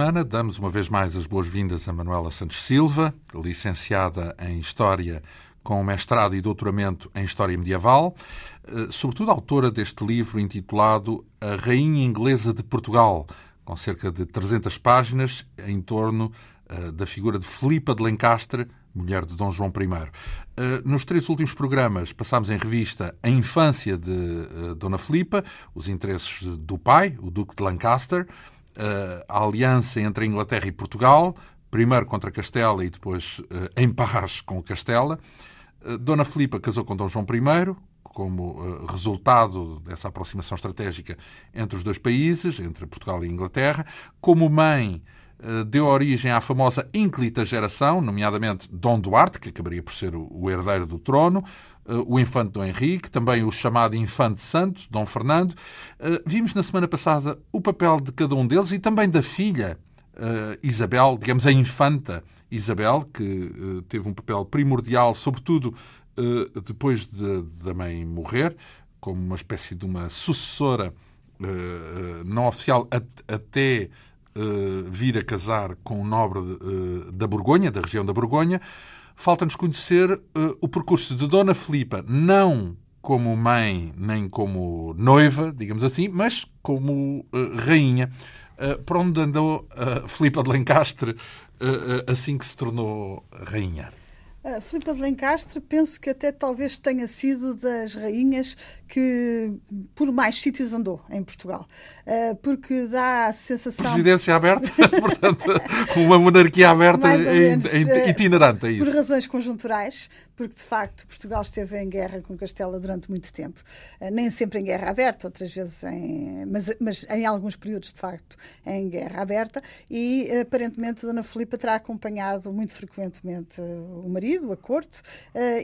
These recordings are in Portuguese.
Semana damos uma vez mais as boas-vindas a Manuela Santos Silva, licenciada em História com mestrado e doutoramento em História Medieval, eh, sobretudo autora deste livro intitulado A Rainha Inglesa de Portugal, com cerca de 300 páginas em torno eh, da figura de Filipa de Lencastre, mulher de Dom João I. Eh, nos três últimos programas passámos em revista a infância de Dona Filipa, os interesses do pai, o Duque de Lancaster, a aliança entre a Inglaterra e Portugal, primeiro contra Castela e depois em paz com Castela. Dona Filipa casou com Dom João I, como resultado dessa aproximação estratégica entre os dois países, entre Portugal e Inglaterra. Como mãe, deu origem à famosa ínclita geração, nomeadamente Dom Duarte, que acabaria por ser o herdeiro do trono, o infante Dom Henrique, também o chamado infante santo, Dom Fernando. Vimos na semana passada o papel de cada um deles e também da filha Isabel, digamos a infanta Isabel, que teve um papel primordial, sobretudo depois de, da mãe morrer, como uma espécie de uma sucessora não oficial até vir a casar com um nobre da Borgonha, da região da Borgonha. Falta-nos conhecer o percurso de Dona Filipa, não como mãe nem como noiva, digamos assim, mas como rainha. por onde andou uh, Filipa de Lencastre assim que se tornou rainha? Uh, Filipa de Lencastre, penso que até talvez tenha sido das rainhas que por mais sítios andou em Portugal. Uh, porque dá a sensação. Presidência aberta, portanto, uma monarquia aberta e itinerante, é isso. Por razões conjunturais, porque de facto Portugal esteve em guerra com Castela durante muito tempo. Uh, nem sempre em guerra aberta, outras vezes em. Mas, mas em alguns períodos, de facto, em guerra aberta. E aparentemente Dona Filipa terá acompanhado muito frequentemente o marido a corte,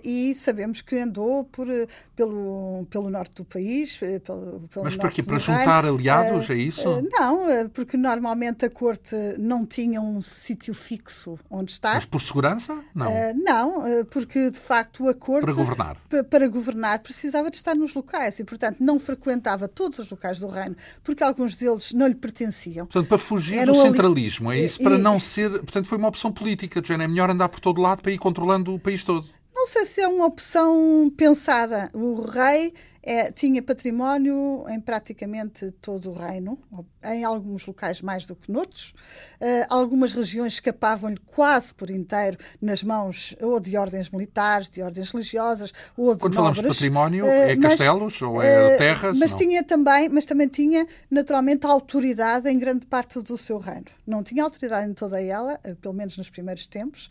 e sabemos que andou por, eh, pelo, pelo norte do país. Eh, pelo, pelo Mas para quê? Para juntar aliados, uh, é isso? Uh, não, porque normalmente a corte não tinha um sítio fixo onde estar. Mas por segurança? Não. não, porque de facto a corte. Para governar. Para, para governar precisava de estar nos locais e, portanto, não frequentava todos os locais do reino, porque alguns deles não lhe pertenciam. Portanto, para fugir Eram do centralismo, ali... é isso? Para e... não ser. Portanto, foi uma opção política, de género, é melhor andar por todo lado para ir controlando o país todo. Não sei se é uma opção pensada. O rei é, tinha património em praticamente todo o reino, em alguns locais mais do que noutros. Uh, algumas regiões escapavam-lhe quase por inteiro nas mãos ou de ordens militares, de ordens religiosas, ou de Quando nobres. falamos de património, uh, é mas, castelos ou é uh, terras? Mas não. tinha também, mas também tinha naturalmente autoridade em grande parte do seu reino. Não tinha autoridade em toda ela, pelo menos nos primeiros tempos,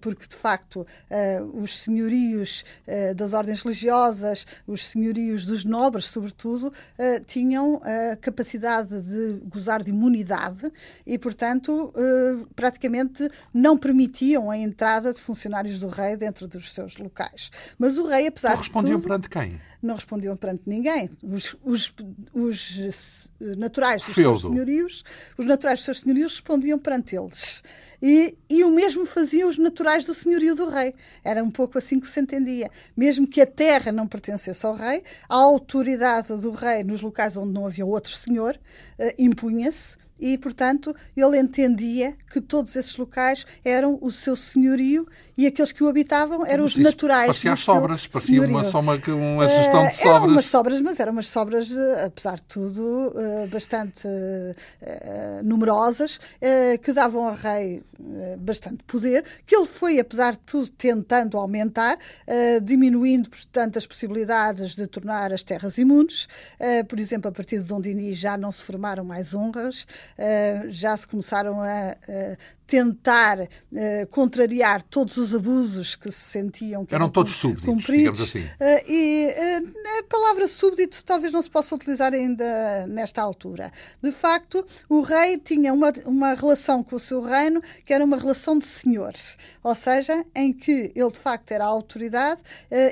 porque de facto os senhorios das ordens religiosas, os senhorios dos nobres, sobretudo, uh, tinham a capacidade de gozar de imunidade e, portanto, uh, praticamente não permitiam a entrada de funcionários do rei dentro dos seus locais. Mas o rei, apesar não respondiam de tudo, perante quem? Não respondiam perante ninguém. Os, os, os naturais dos Feudo. seus senhorios, os naturais dos seus senhorios respondiam perante eles. E, e o mesmo faziam os naturais do senhorio do rei. Era um pouco assim que se entendia. Mesmo que a terra não pertencesse ao rei, a autoridade do rei nos locais onde não havia outro senhor uh, impunha-se e, portanto, ele entendia que todos esses locais eram o seu senhorio e aqueles que o habitavam eram os naturais. Parecia as sobras, parecia uma, só uma, gestão de sobras. Eram umas sobras, mas eram umas sobras, eh, apesar de tudo, eh, bastante eh, numerosas, que davam ao rei bastante poder, que ele foi, apesar de tudo, tentando aumentar, diminuindo, portanto, as possibilidades de tornar as terras imunes. Por exemplo, a partir de Dom Dinis já não se formaram mais honras, já se começaram a tentar uh, contrariar todos os abusos que se sentiam que eram, eram todos súbditos, cumpridos. digamos assim. Uh, e uh, a palavra súbdito talvez não se possa utilizar ainda nesta altura. De facto, o rei tinha uma, uma relação com o seu reino que era uma relação de senhores, ou seja, em que ele de facto era a autoridade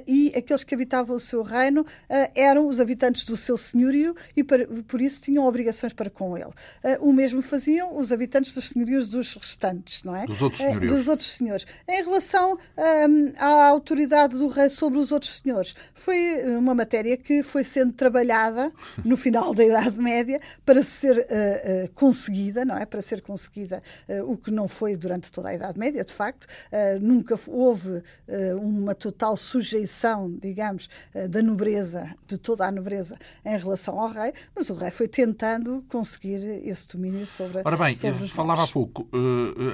e aqueles que habitavam o seu reino eram os habitantes do seu senhorio e por, por isso tinham obrigações para com ele. o mesmo faziam os habitantes dos senhorios dos restantes não é? Dos outros senhores. Dos outros senhores. Em relação um, à autoridade do rei sobre os outros senhores, foi uma matéria que foi sendo trabalhada no final da Idade Média para ser uh, uh, conseguida, não é? Para ser conseguida, uh, o que não foi durante toda a Idade Média, de facto. nunca houve uma total sujeição, digamos, da nobreza, de toda a nobreza, em relação ao rei, mas o rei foi tentando conseguir esse domínio sobre. Ora bem, sobre falava há pouco,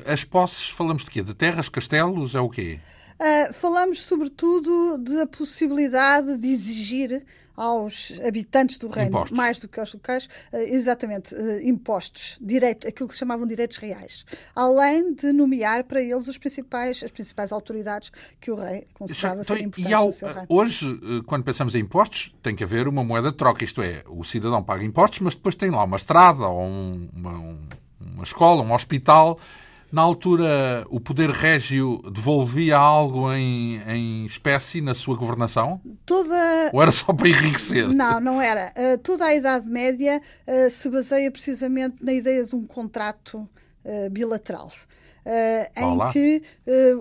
as posses, falamos de quê? De terras, castelos, é o quê? Uh, falamos sobretudo da possibilidade de exigir aos habitantes do reino, impostos. mais do que aos locais, uh, exatamente, uh, impostos, direito, aquilo que se chamavam direitos reais, além de nomear para eles os principais, as principais autoridades que o rei considerava então, ser importantes ao, seu reino. Hoje, quando pensamos em impostos, tem que haver uma moeda de troca, isto é, o cidadão paga impostos, mas depois tem lá uma estrada ou um, uma, uma escola, um hospital na altura, o poder régio devolvia algo em, em espécie na sua governação? Toda... Ou era só para enriquecer? Não, não era. Uh, toda a Idade Média uh, se baseia precisamente na ideia de um contrato uh, bilateral. em que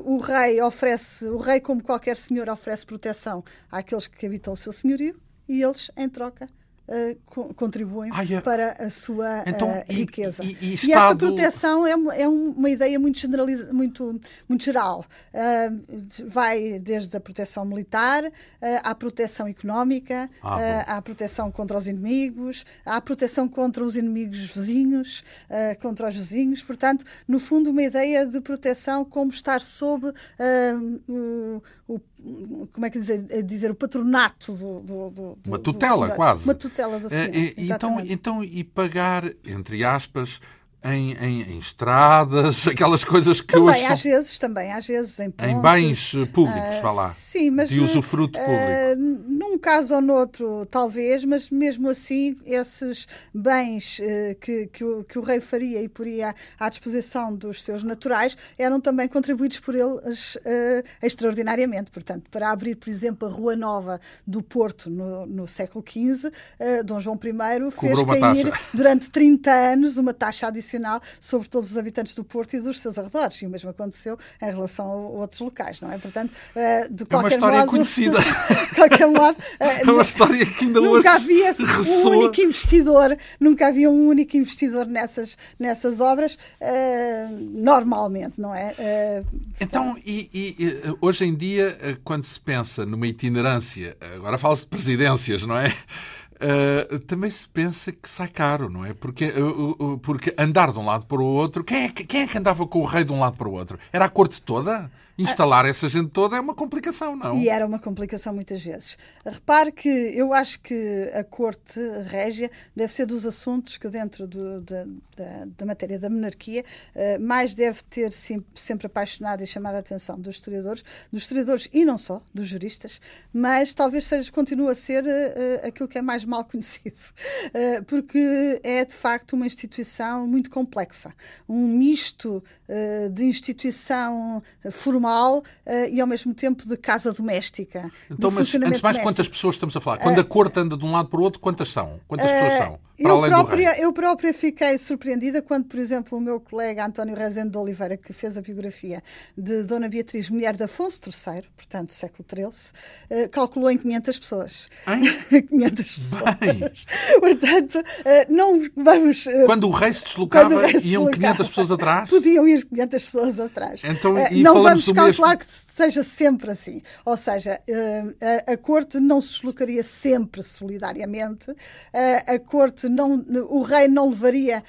o rei oferece, o rei, como qualquer senhor, oferece proteção àqueles que habitam o seu senhorio e eles, em troca, uh, contribuem Ai, para a sua então, uh, riqueza. E, e, e, Estado... e, essa proteção é, é uma ideia muito, generaliz... muito, muito geral. Uh, vai desde a proteção militar à proteção económica, ah, à proteção contra os inimigos, à proteção contra os inimigos vizinhos, contra os vizinhos. Portanto, no fundo, uma ideia de proteção como estar sob o, o como é que dizer, é dizer o patronato do, do, do uma tutela do quase. Uma tutela da é, é, então então e pagar entre aspas em, em, em, estradas, aquelas coisas que também, hoje às vezes, também, às vezes, em pontos. Em bens eh, públicos, uh, vá lá. Sim, mas... De usufruto uh, público. Num caso ou noutro, talvez, mas mesmo assim, esses bens uh, que, que o, que, o, rei faria e poria à disposição dos seus naturais eram também contribuídos por eles extraordinariamente. Portanto, para abrir, por exemplo, a Rua Nova do Porto no, no século XV, Dom João I fez Cobrou cair, durante 30 anos, uma taxa adicional sobre todos os habitantes do Porto e dos seus arredores. E o mesmo aconteceu em relação a outros locais, não é? Portanto, eh, de qualquer é uma história modo, conhecida. de qualquer modo, eh, é uma história que ainda nunca hoje havia um único investidor, nunca havia um único investidor nessas, nessas obras, uh, normalmente, não é? Então, e, e, hoje em dia, quando se pensa numa itinerância, agora fala-se de presidências, não é? Uh, também se pensa que sai caro, não é? Porque, uh, uh, porque andar de um lado para o outro. Quem é, que, quem é que andava com o rei de um lado para o outro? Era a corte toda? Instalar essa gente toda é uma complicação, não? E era uma complicação muitas vezes. Repare que eu acho que a corte régia deve ser dos assuntos que, dentro do, da, da, da, matéria da monarquia, mais deve ter sempre, sempre apaixonado e chamado a atenção dos historiadores, dos historiadores e não só, dos juristas, mas talvez seja, continue a ser aquilo que é mais mal conhecido, eh, porque é de facto uma instituição muito complexa, um misto eh, de instituição formal eh, e ao mesmo tempo de casa doméstica. Então, mas antes de mais, quantas pessoas estamos a falar? Quando a corte anda de um lado para o outro, quantas são? Quantas pessoas são? Eu, própria, eu própria fiquei surpreendida quando, por exemplo, o meu colega António Rezende de Oliveira, que fez a biografia de Dona Beatriz, mulher de Afonso III, portanto, século XIII, uh, calculou em 500 pessoas. Em? 500 pessoas. Bem. Portanto, uh, não vamos... Uh, quando o rei se deslocava, rei se iam 500 pessoas atrás? Podiam ir 500 pessoas atrás. Então, não vamos calcular mesmo... que seja sempre assim. Ou seja, a, a corte não se deslocaria sempre solidariamente. a corte não, o rei não levaria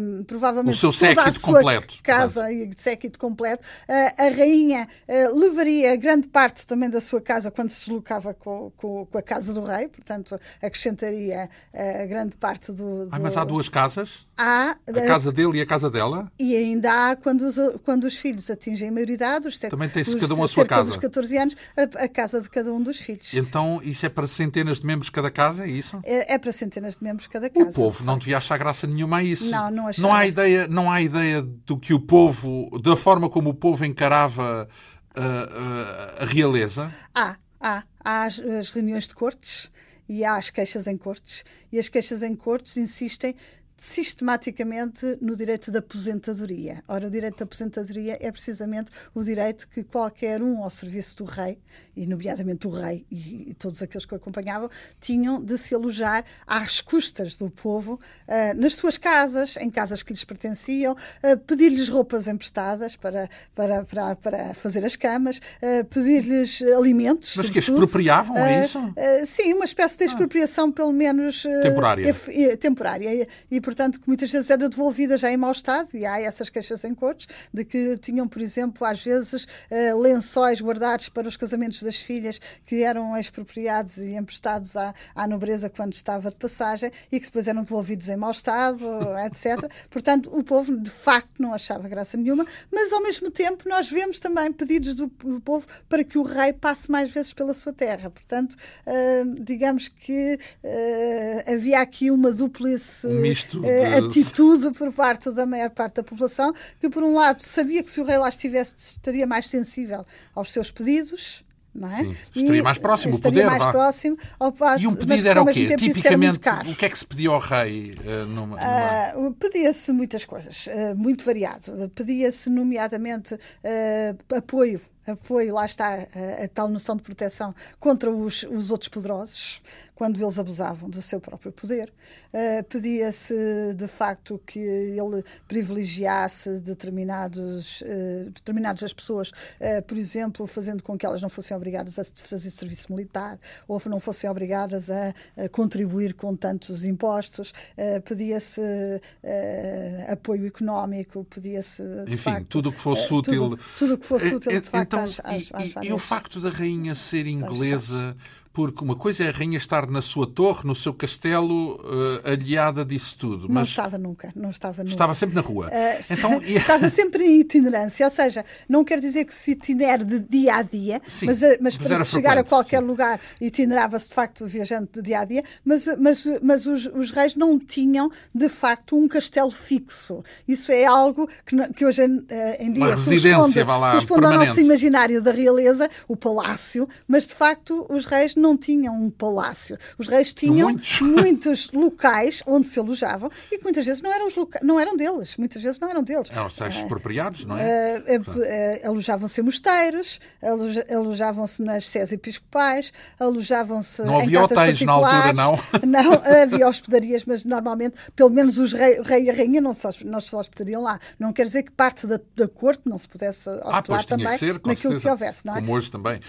um, provavelmente o seu toda séquito a sua completo, casa e séquito completo. Uh, a rainha uh, levaria grande parte também da sua casa quando se deslocava com, com, com a casa do rei, portanto acrescentaria uh, grande parte do, do... Ah, mas há duas casas? Há. A casa dele e a casa dela? E ainda há quando os, quando os filhos atingem a maioridade, os Também tem-se cada um a sua casa. dos 14 anos, a, a, casa de cada um dos filhos. Então isso é para centenas de membros cada casa, é isso? É, é para centenas de membros cada casa. O povo não devia achar graça nenhuma a isso. Não, não achava. Não há ideia, não há ideia do que o povo, da forma como o povo encarava uh, uh, a realeza? Há, há. Há as, as reuniões de cortes e há as queixas em cortes. E as queixas em cortes insistem sistematicamente no direito da aposentadoria. Ora, o direito da aposentadoria é precisamente o direito que qualquer um ao serviço do rei, e nomeadamente o rei e, e todos aqueles que o acompanhavam, tinham de se alojar às custas do povo, uh, nas suas casas, em casas que lhes pertenciam, uh, pedir-lhes roupas emprestadas para, para, para, para fazer as camas, uh, pedir-lhes alimentos. Mas que expropriavam, é isso? sim, uma espécie de expropriação, pelo menos temporária. temporária. E, portanto, que muitas vezes era devolvida já em mau estado, e há essas queixas em cortes, de que tinham, por exemplo, às vezes, uh, lençóis guardados para os casamentos das filhas que eram expropriados e emprestados à, à nobreza quando estava de passagem e que depois eram devolvidos em mau estado, etc. Portanto, o povo, de facto, não achava graça nenhuma, mas, ao mesmo tempo, nós vemos também pedidos do, do povo para que o rei passe mais vezes pela sua terra. Portanto, uh, digamos que uh, havia aqui uma duplice misto uh, atitude por parte da maior parte da população, que por um lado sabia que se o rei lá estivesse estaria mais sensível aos seus pedidos, não é? Sim, estaria e mais próximo, o poder. mais próximo ao passo, E um pedido era o quê? Tipicamente, o que é que se pedia ao rei? Uh, numa, numa... Uh, Pedia-se muitas coisas, uh, muito variado. Pedia-se, nomeadamente, apoio apoio, lá está a, a, tal noção de proteção contra os, os outros poderosos, quando eles abusavam do seu próprio poder. Uh, Pedia-se, de facto, que ele privilegiasse determinados, uh, determinadas as pessoas, uh, por exemplo, fazendo com que elas não fossem obrigadas a fazer serviço militar ou não fossem obrigadas a, a contribuir com tantos impostos. Pedia-se apoio económico, pedia-se. Enfim, facto, tudo o que fosse útil. Tudo que fosse útil, de facto, então, às, às, às e, e o facto da rainha ser inglesa porque uma coisa é a rainha estar na sua torre, no seu castelo, uh, aliada disso tudo. Mas não estava nunca, não estava nunca. Estava sempre na rua. Uh, então, estava sempre em itinerância, ou seja, não quer dizer que se itinere de dia a dia, sim, mas, eh, mas, para se chegar a qualquer sim. lugar itinerava-se de facto viajando de dia a dia, mas, mas, mas os, os, reis não tinham de facto um castelo fixo. Isso é algo que, que hoje em dia uma residência, corresponde, lá, corresponde ao nosso imaginário da realeza, o palácio, mas de facto os reis não tinham um palácio. Os reis tinham muitos, muitos locais onde se alojavam e que muitas vezes não eram, os não eram deles. Muitas vezes não eram deles. Eram os tais expropriados, não é? Uh, uh, uh, alojavam-se em mosteiros, alojavam-se nas sés episcopais, alojavam-se Não havia hotéis na altura, não? Não, havia hospedarias, mas normalmente, pelo menos os rei, rei e a rainha não se, não se hospedariam lá. Não quer dizer que parte da, da corte não se pudesse hospedar ah, pois, também que ser, naquilo certeza. que houvesse, não é? Como hoje também.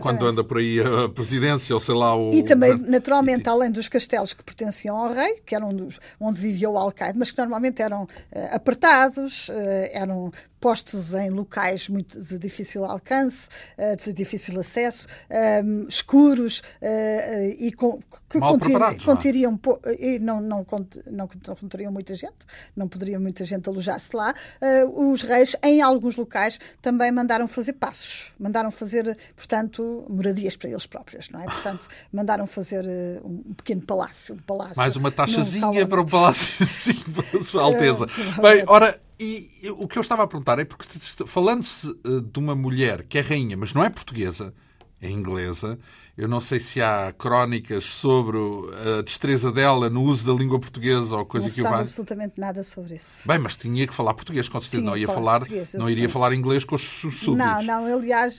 quando anda por aí a ou sei lá, o... E também, naturalmente, além dos castelos que pertenciam ao rei, que eram dos, onde vivia o alcaide, mas que normalmente eram uh, apertados, uh, eram postos em locais muito de difícil alcance, uh, de difícil acesso, um, escuros e com, que Mal contir, contiriam e não, não, não, não conteriam muita gente, não poderia muita gente alojar-se lá. os reis, em alguns locais, também mandaram fazer passos, mandaram fazer, portanto, moradias para eles próprios, não é? Portanto, mandaram fazer um pequeno palácio, um palácio. Mais uma taxazinha para um palácio, sim, para a Sua Alteza. Bem, ora, e o que eu estava a perguntar é porque, falando-se uh, de uma mulher que é rainha, mas não é portuguesa, é inglesa, eu não sei se há crónicas sobre a destreza dela no uso da língua portuguesa ou coisa não que o valha. absolutamente nada sobre isso. Bem, mas tinha que falar português, com certeza. Tinha não ia falar, não iria falar inglês com os súditos. Não, não. Aliás,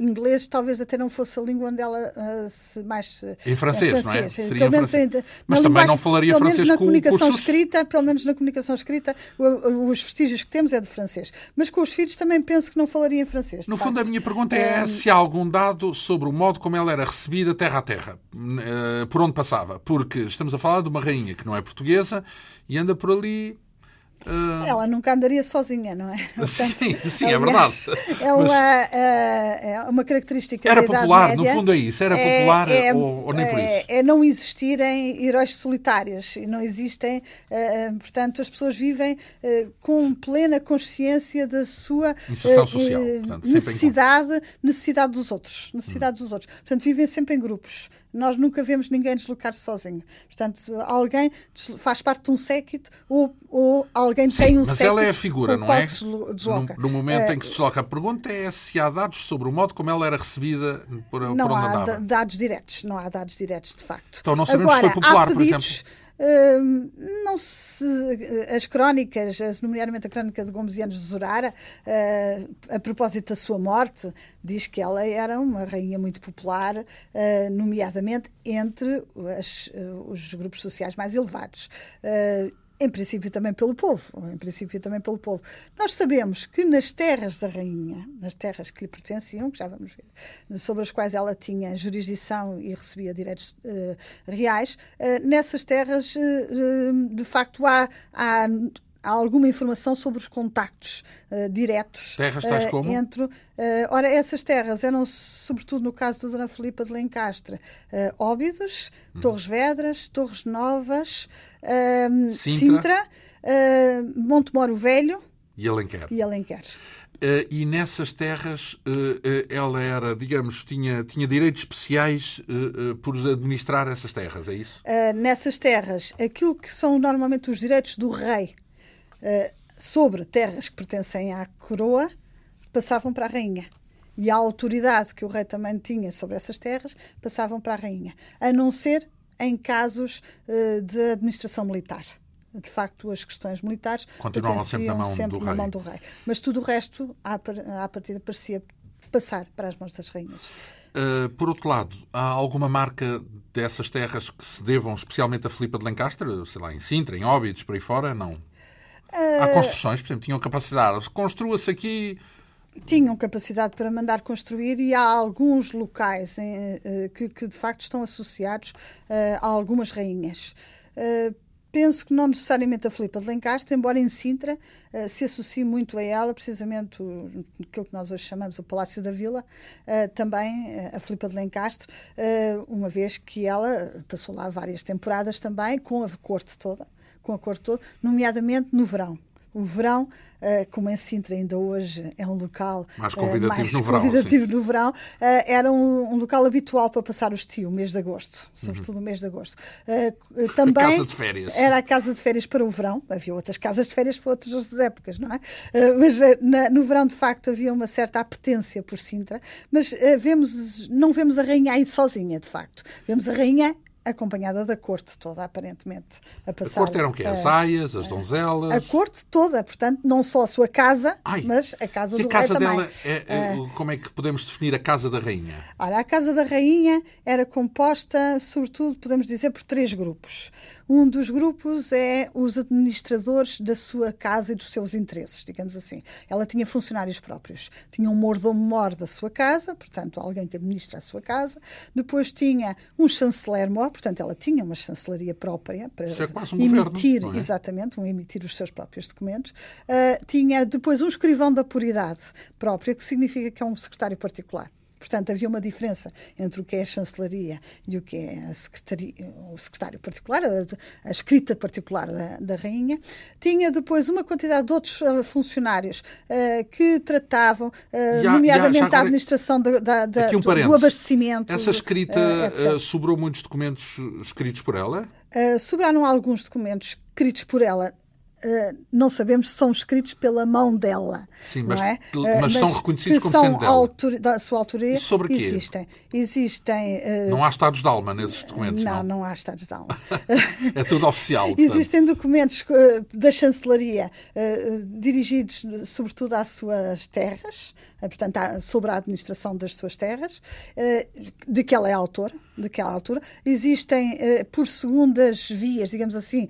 inglês talvez até não fosse a língua onde ela uh, se mais... Uh, em francês, francês, não é? Seria em francês. Mas também linguagem, não falaria francês na com, comunicação com os escrita, Pelo menos na comunicação escrita, os vestígios que temos é de francês. Mas com os filhos também penso que não falaria em francês. No facto. fundo, a minha pergunta é um... se há algum dado sobre o modo como ela era recebida terra terra, eh, por onde passava. Porque estamos a falar de uma rainha que não é portuguesa e anda por ali Uh... Ela nunca andaria sozinha, não é? Portanto, sim, sim é verdade. É uma, Mas... uh, é uma característica Era popular, no fundo é isso. Era é, popular é, ou, ou, nem por é, isso? É não existirem heróis solitários. E não existem, uh, portanto, as pessoas vivem com plena consciência da sua social, portanto, necessidade, necessidade dos outros. Necessidade hum. dos outros. Portanto, vivem sempre em grupos. Nós nunca vemos ninguém deslocar-se sozinho. Portanto, alguém faz parte de um séquito ou, ou alguém Sim, tem um mas séquito. Mas ela é a figura, não é? No, no, momento uh, em que se desloca. A pergunta é se há dados sobre o modo como ela era recebida por, não por onde há andava. dados diretos, não há dados diretos, de facto. Então não sabemos Agora, se foi popular, pedidos, por exemplo. Não se, as crónicas, nomeadamente a crónica de Gomes Anos de Zorara, a propósito da sua morte, diz que ela era uma rainha muito popular, nomeadamente entre as, os grupos sociais mais elevados em princípio também pelo povo, em princípio também pelo povo. Nós sabemos que nas terras da rainha, nas terras que lhe pertenciam, que já vamos ver, sobre as quais ela tinha jurisdição e recebia direitos uh, reais, uh, nessas terras, uh, de facto, há, há alguma informação sobre os contactos uh, diretos terras tais uh, como? entre. Uh, ora, essas terras eram, sobretudo no caso da Dona Filipa de Lencastre, Óbidos, hum. Torres Vedras, Torres Novas, Sintra, Sintra Montemoro Velho e Alenquer. E Alenquer. Uh, e nessas terras uh, uh, ela era, digamos, tinha, tinha direitos especiais por administrar essas terras, é isso? nessas terras, aquilo que são normalmente os direitos do rei sobre terras que pertencem à coroa passavam para a rainha. E a autoridade que o rei também tinha sobre essas terras passavam para a rainha, a não ser em casos uh, de administração militar. De facto, as questões militares continuavam sempre, na mão, sempre do na mão, do rei. Mas tudo o resto, à, à partida, parecia passar para as mãos das rainhas. Uh, por outro lado, há alguma marca dessas terras que se devam especialmente a Filipa de Lancaster? Sei lá, em Sintra, em Óbidos, por aí fora? Não. Há eh, construções, por exemplo, tinham capacidade. Construa-se aqui. Tinham capacidade para mandar construir e há alguns locais em, eh, que, que, de facto estão associados uh, a algumas rainhas. Uh, penso que não necessariamente a Filipa de Lencastre, embora em Sintra uh, se associe muito a ela, precisamente o, aquilo que nós hoje chamamos o Palácio da Vila, também a Filipa de Lencastre, uma vez que ela passou lá várias temporadas também, com a corte toda com a cor toda, nomeadamente no verão. O verão, uh, como em Sintra ainda hoje é um local mais convidativo, uh, mais no, convidativo verão, no verão, uh, era um, um, local habitual para passar o estio, o mês de agosto, sobretudo uhum. o mês de agosto. também a casa de férias. Era a casa de férias para o verão, havia outras casas de férias para outras épocas, não é? mas na, no verão, de facto, havia uma certa apetência por Sintra, mas vemos, não vemos a rainha aí sozinha, de facto. Vemos a rainha acompanhada da corte toda, aparentemente. A, passar, a corte eram o quê? As aias, as donzelas? A corte toda, portanto, não só a sua casa, Ai, mas a casa do a casa rei dela é, é, uh, como é que podemos definir a casa da rainha? Olha, a casa da rainha era composta, sobretudo, podemos dizer, por três grupos. Um dos grupos é os administradores da sua casa e dos seus interesses, digamos assim. Ela tinha funcionários próprios. Tinha um mordomo-mor da sua casa, portanto, alguém que administra a sua casa. Depois tinha um chanceler-mor, portanto, ela tinha uma chancelaria própria para é um emitir, governo, é? exatamente, um emitir os seus próprios documentos. Uh, tinha depois um escrivão da puridade própria, que significa que é um secretário particular. Portanto, havia uma diferença entre o que é a chancelaria e o que é o secretário particular, a, a escrita particular da, da, rainha. Tinha depois uma quantidade de outros uh, funcionários uh, que tratavam, uh, nomeadamente a administração da, da, da um do, do, abastecimento. Essa escrita sobrou muitos documentos escritos por ela? sobraram alguns documentos escritos por ela Uh, não sabemos se são escritos pela mão dela. Sim, mas, é? uh, mas são reconhecidos como sendo dela. Autor, da sua autoria. E sobre quê? Existem. Existem uh, não há estados de alma nesses documentos, não? Não, não há estados de alma. é tudo oficial. Portanto. Existem documentos da chancelaria dirigidos sobretudo às suas terras, portanto, sobre a administração das suas terras, de que ela é autora, de que ela é autora. Existem, por segundas vias, digamos assim,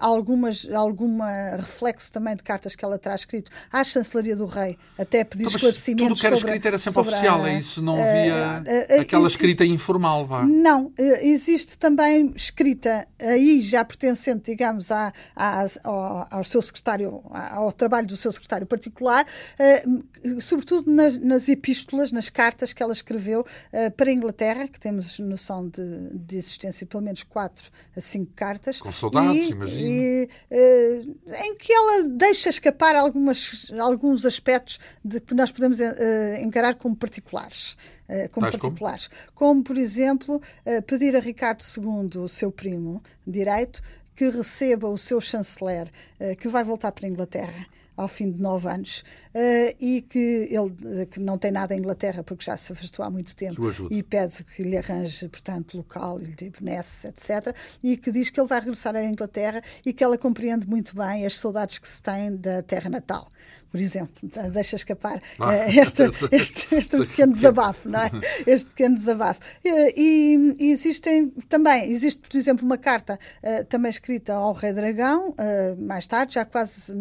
algumas, algumas algum reflexo também de cartas que ela traz escrito à chancelaria do rei, até pedir então, esclarecimentos Tudo que era escrito era sempre oficial, a, é isso? Não havia uh, uh, aquela escrita informal, vá? Não, existe também escrita aí já pertencente, digamos, à, à, ao, ao, seu secretário, ao trabalho do seu secretário particular, sobretudo nas, nas, epístolas, nas cartas que ela escreveu para a Inglaterra, que temos noção de, de existência pelo menos quatro a cinco cartas. Com soldados, imagino. E, em que ela deixa escapar algumas, alguns aspectos de que nós podemos uh, encarar como particulares. Uh, como particulares. Como? como? por exemplo, uh, pedir a Ricardo II, o seu primo direito, que receba o seu chanceler, que vai voltar para a Inglaterra ao fim de nove anos, uh, e que ele que não tem nada em Inglaterra porque já se afastou há muito tempo e pede que lhe arranje, portanto, local, lhe dê benesse, etc. E que diz que ele vai regressar à Inglaterra e que ela compreende muito bem as saudades que se tem da terra natal por exemplo, deixa escapar ah, este, este, este pequeno desabafo, não é? Este pequeno desabafo. E, e, existem também, existe, por exemplo, uma carta também escrita ao Rei Dragão, mais tarde, já quase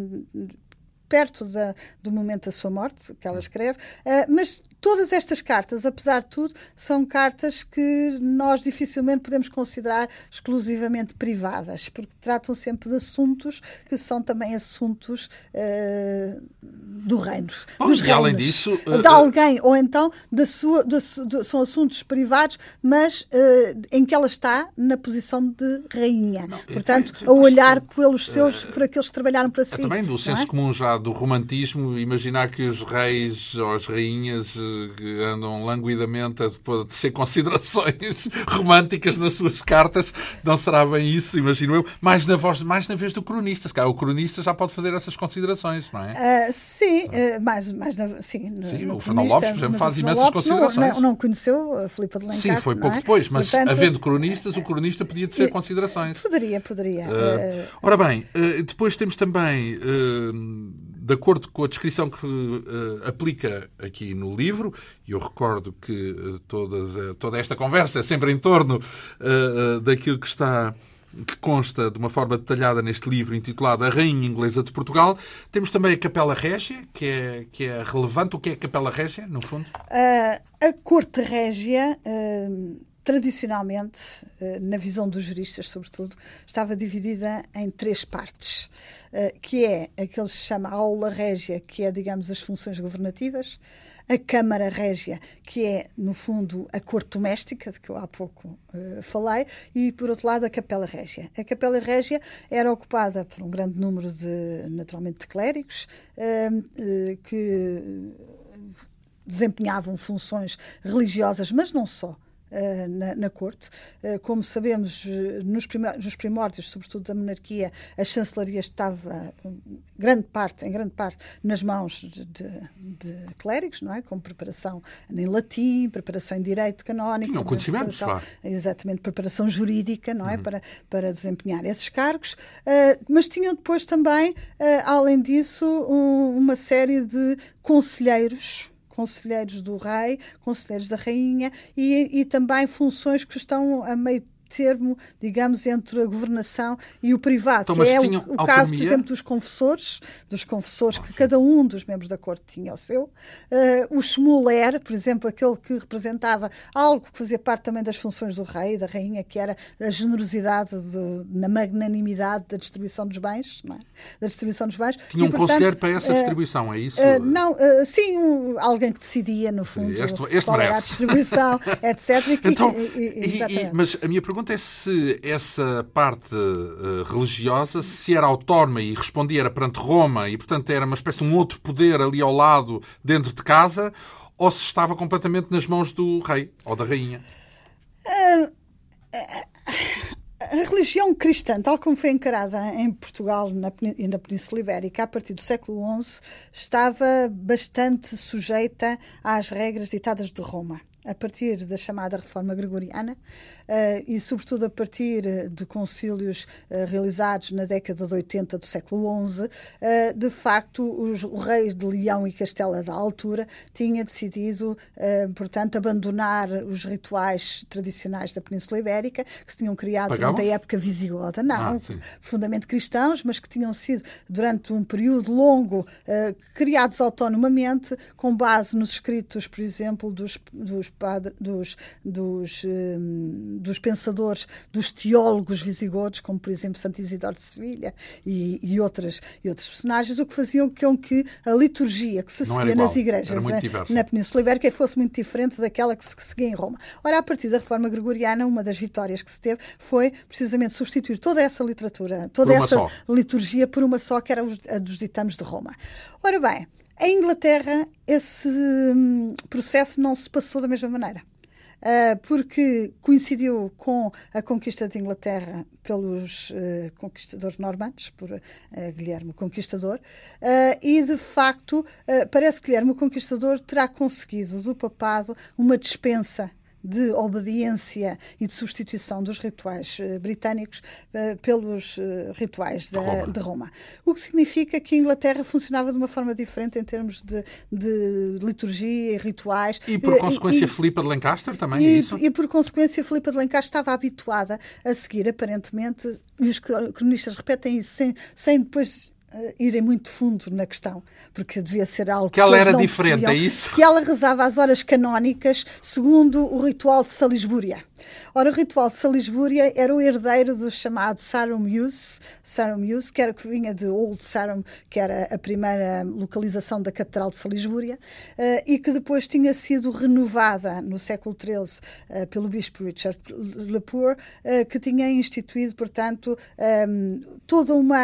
perto da, do momento da sua morte, que ela escreve, uh, mas todas estas cartas, apesar de tudo, são cartas que nós dificilmente podemos considerar exclusivamente privadas, porque tratam sempre de assuntos que são também assuntos uh, do reino. Bom, dos e reinos, além disso. Uh, de alguém, ou então da sua, de, de, são assuntos privados, mas uh, em que ela está na posição de rainha. Não, Portanto, a olhar pelos seus, por aqueles que trabalharam para si. É também do senso é? comum já do romantismo, imaginar que os reis ou as rainhas que andam languidamente a ser considerações românticas nas suas cartas, não será bem isso, imagino eu, mais na, voz, mais na vez do cronista. Se calhar o cronista já pode fazer essas considerações, não é? Uh, sim, uh, mais, mais na, sim, sim o Fernando Lopes, por exemplo, faz imensas Lopes considerações. Não, não, conheceu a Filipe de Lencastre, Sim, foi pouco é? depois, mas Portanto, havendo cronistas, o cronista podia ser considerações. Poderia, poderia. Uh, ora bem, depois temos também de acordo com a descrição que uh, aplica aqui no livro, e eu recordo que uh, todas, uh, toda esta conversa é sempre em torno daquilo que está que consta de uma forma detalhada neste livro intitulado A Rainha Inglesa de Portugal. Temos também a Capela Régia, que é, que é relevante. O que é a Capela Régia, no fundo? a Corte Régia tradicionalmente, eh, na visão dos juristas, sobretudo, estava dividida em três partes, eh, que é aquele que se chama aula régia, que é, digamos, as funções governativas, a Câmara Régia, que é, no fundo, a corte doméstica, de que eu há pouco uh, falei, e, por outro lado, a Capela Régia. A Capela Régia era ocupada por um grande número de, naturalmente, de clérigos, uh, uh, que desempenhavam funções religiosas, mas não só. Eh, na, na, corte. Uh, como sabemos, eh, nos, nos, primórdios, sobretudo da monarquia, a chancelaria estava grande parte, em grande parte nas mãos de, de, clérigos, não é? Com preparação em latim, preparação em direito canónico, não conhecimentos, exatamente preparação jurídica, não é? Uhum. Para para desempenhar esses cargos, uh, mas tinham depois também, além disso, um, uma série de conselheiros conselheiros do rei, conselheiros da rainha e, e também funções que estão a meio termo, digamos, entre a governação e o privado, então, que é o, o caso, por exemplo, dos confessores, dos confessores que cada um dos membros da corte tinha o seu. Uh, o Schmuller, por exemplo, aquele que representava algo que fazia parte também das funções do rei e da rainha, que era a generosidade de, na magnanimidade da distribuição dos bens, é? da distribuição dos bens. Tinha um conselheiro para essa distribuição, é isso? Uh, não, uh, sim, um, alguém que decidia, no fundo, este, este qual merece. era a distribuição, etc. E, então, e, e, mas a minha pergunta pergunta é se essa parte uh, religiosa se era autónoma e respondia era perante Roma e, portanto, era uma espécie de um outro poder ali ao lado, dentro de casa, ou se estava completamente nas mãos do rei ou da rainha? Uh, a religião cristã, tal como foi encarada em Portugal e na Península Ibérica a partir do século XI, estava bastante sujeita às regras ditadas de Roma a partir da chamada reforma gregoriana uh, e, sobretudo, a partir eh, de concílios uh, realizados na década de 80 do século XI, de facto, os, o rei de Leão e Castela da altura tinha decidido, portanto, abandonar os rituais tradicionais da Península Ibérica, que se tinham criado Pagamos? durante a época visigoda. Não, ah, cristãos, mas que tinham sido, durante um período longo, criados autonomamente, com base nos escritos, por exemplo, dos, dos padre, dos, dos, um, dos pensadores, dos teólogos visigodos, como por exemplo Santo Isidoro de Sevilha e, e, outras, e outros personagens, o que faziam com que a liturgia que se seguia nas igrejas na, na Península Ibérica fosse muito diferente daquela que se seguia em Roma. Ora, a partir da reforma gregoriana, uma das vitórias que se teve foi precisamente substituir toda essa literatura, toda essa só. liturgia por uma só, que era a dos ditames de Roma. Ora bem, em Inglaterra, esse hum, processo não se passou da mesma maneira. uh, porque coincidiu com a conquista de Inglaterra pelos uh, conquistadores normandos, por uh, Guilherme o Conquistador, e de facto parece que Guilherme o Conquistador terá conseguido do papado uma dispensa de obediência e de substituição dos rituais uh, britânicos uh, pelos uh, rituais de Roma. de Roma. O que significa que a Inglaterra funcionava de uma forma diferente em termos de, de liturgia e rituais. E por consequência, e, Filipa de Lancaster também, e, é isso? E por consequência, Filipa de Lancaster estava habituada a seguir, aparentemente, e os cronistas repetem isso sem, sem depois irem muito fundo na questão, porque devia ser algo que, que ela era diferente, é isso? Que ela rezava as horas canónicas segundo o ritual de Salisbúria. Ora, o ritual de Salisbúria era o herdeiro do chamado Sarum Muse, Sarum Muse, que era que vinha de Old Sarum, que era a primeira localização da Catedral de Salisbúria, uh, e que depois tinha sido renovada no século XIII uh, eh, pelo bispo Richard Lepore, uh, que tinha instituído, portanto, um, toda uma,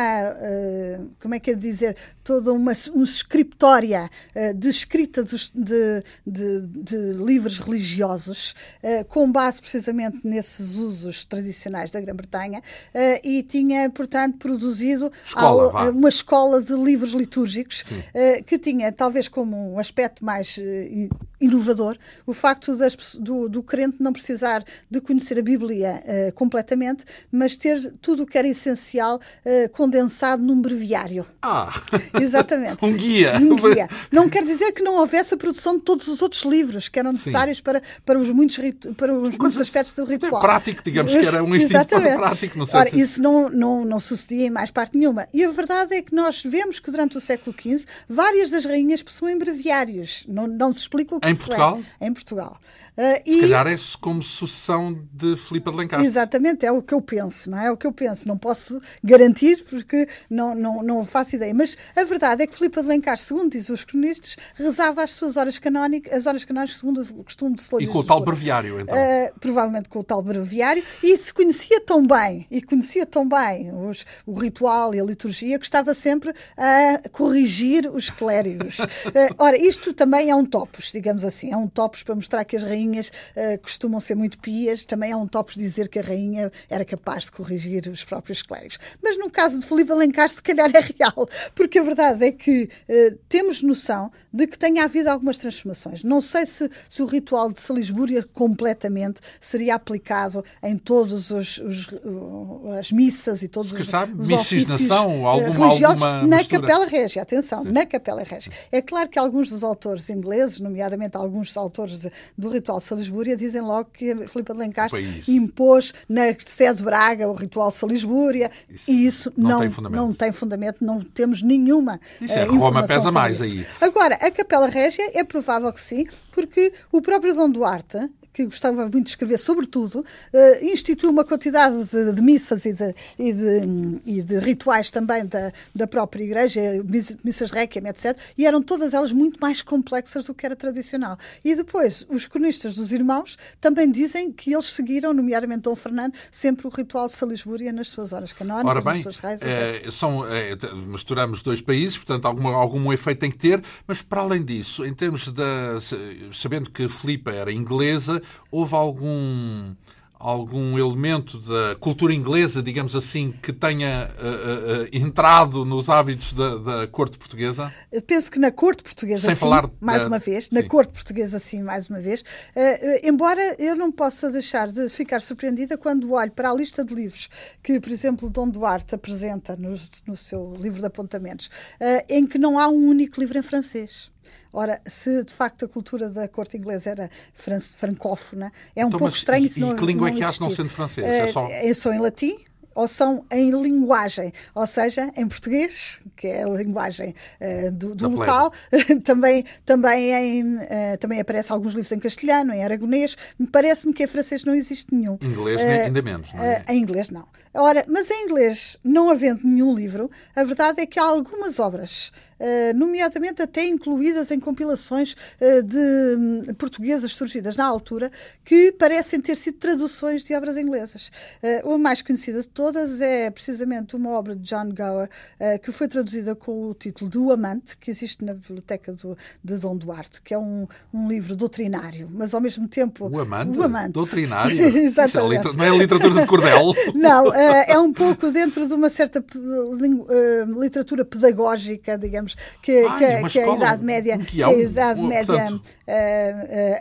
como é que é dizer, toda uma um scriptória de escrita dos, de, de, de, livros religiosos, com base precisamente precisamente nesses usos tradicionais da Grã-Bretanha uh, e tinha, portanto, produzido escola, ao, uma escola de livros litúrgicos uh, que tinha, talvez como um aspecto mais uh, inovador, o facto das, do, do, crente não precisar de conhecer a Bíblia completamente, mas ter tudo o que era essencial condensado num breviário. Ah! Exatamente. um guia. Um guia. Não quer dizer que não houvesse a produção de todos os outros livros que eram necessários para, para os muitos, para os muitos aspectos aspectos do ritual. É prático, digamos que era um instinto prático. Não sei Ora, isso não, não, não sucedia em mais parte nenhuma. E a verdade é que nós vemos que durante o século XV várias das rainhas possuem breviários. Não, não se explica o que em isso Portugal? é. Em Portugal. Uh, Se e... calhar é como sucessão de Filipe de Lencastre. Exatamente, é o que eu penso, não é? é? o que eu penso. Não posso garantir porque não, não, não faço ideia. Mas a verdade é que Filipe de Lencastre, segundo diz os cronistas, rezava as suas horas canónicas, as horas canónicas segundo o costume de se E com o tal breviário, então? Uh, provavelmente com o tal breviário. E se conhecia tão bem, e conhecia tão bem os, o ritual e a liturgia, que estava sempre a corrigir os clérigos. uh, ora, isto também é um topos, digamos assim. É um topos para mostrar que as rainhas rainhas uh, costumam ser muito pias, também há um topos dizer que a rainha era capaz de corrigir os próprios clérigos. Mas no caso de Filipe Alencar, se calhar é real, porque a verdade é que uh, temos noção de que tenha havido algumas transformações. Não sei se, se o ritual de Salisbúria completamente seria aplicado em todos os, os as missas e todos os, sabe, os miscigenação, eh, alguma, religiosos alguma na Capela Régia. Atenção, Sim. na Capela Régia. É claro que alguns dos autores ingleses, nomeadamente alguns autores de, do ritual de Salisbúria, dizem logo que Filipe de Lencastre impôs na sede de Braga o ritual de Salisbúria isso e isso não, não, tem fundamento. não tem fundamento, não temos nenhuma Isso é, uh, Roma pesa mais isso. aí. Agora, a Capela Régia é provável que sim, porque o próprio Dom Duarte, que gostava muito de escrever sobretudo, uh, instituiu uma quantidade de, de missas e de, e, de, e de, rituais também da, da própria Igreja, missas Requiem, etc. E eram todas elas muito mais complexas do que era tradicional. E depois, os cronistas dos irmãos também dizem que eles seguiram, nomeadamente Dom Fernando, sempre o ritual de Salisbúria nas suas horas canónicas, Ora bem, nas suas reis, é, são, é, misturamos dois países, portanto algum, algum efeito tem que ter, mas para além disso, em termos da... sabendo que Filipa era inglesa, houve algum algum elemento da cultura inglesa, digamos assim, que tenha uh, uh, entrado nos hábitos da, da, corte portuguesa? Penso que na corte portuguesa, Sem sim, falar mais da... uma vez, sim. na corte portuguesa, sim, mais uma vez. Uh, embora eu não possa deixar de ficar surpreendida quando olho para a lista de livros que, por exemplo, Dom Duarte apresenta no, no seu livro de apontamentos, em que não há um único livro em francês. Ora, se de facto a cultura da corte inglesa era francófona, é um então, pouco estranho. E, e que língua é que há, não sendo francês? É, só... é só em latim, ou são em linguagem, ou seja, em português, que é a linguagem uh, do, do local, também, também, em, uh, também aparece alguns livros em castelhano, em aragonês, parece-me que em francês não existe nenhum. Inglês, uh, ainda menos, não é? em inglês não. Ora, mas em inglês, não havendo nenhum livro, a verdade é que há algumas obras eh, nomeadamente até incluídas em compilações uh, de um, portuguesas surgidas na altura, que parecem ter sido traduções de obras inglesas. Uh, a mais conhecida de todas é precisamente uma obra de John Gower que foi traduzida com o título do Amante, que existe na biblioteca do, de Dom Duarte, que é um, um livro doutrinário, mas ao mesmo tempo. O Amante? O amante. Doutrinário? Exatamente. É não é a literatura de cordel? não, é um pouco dentro de uma certa literatura pedagógica, digamos, que, Ai, que, que a Idade Média, que a Idade Média portanto...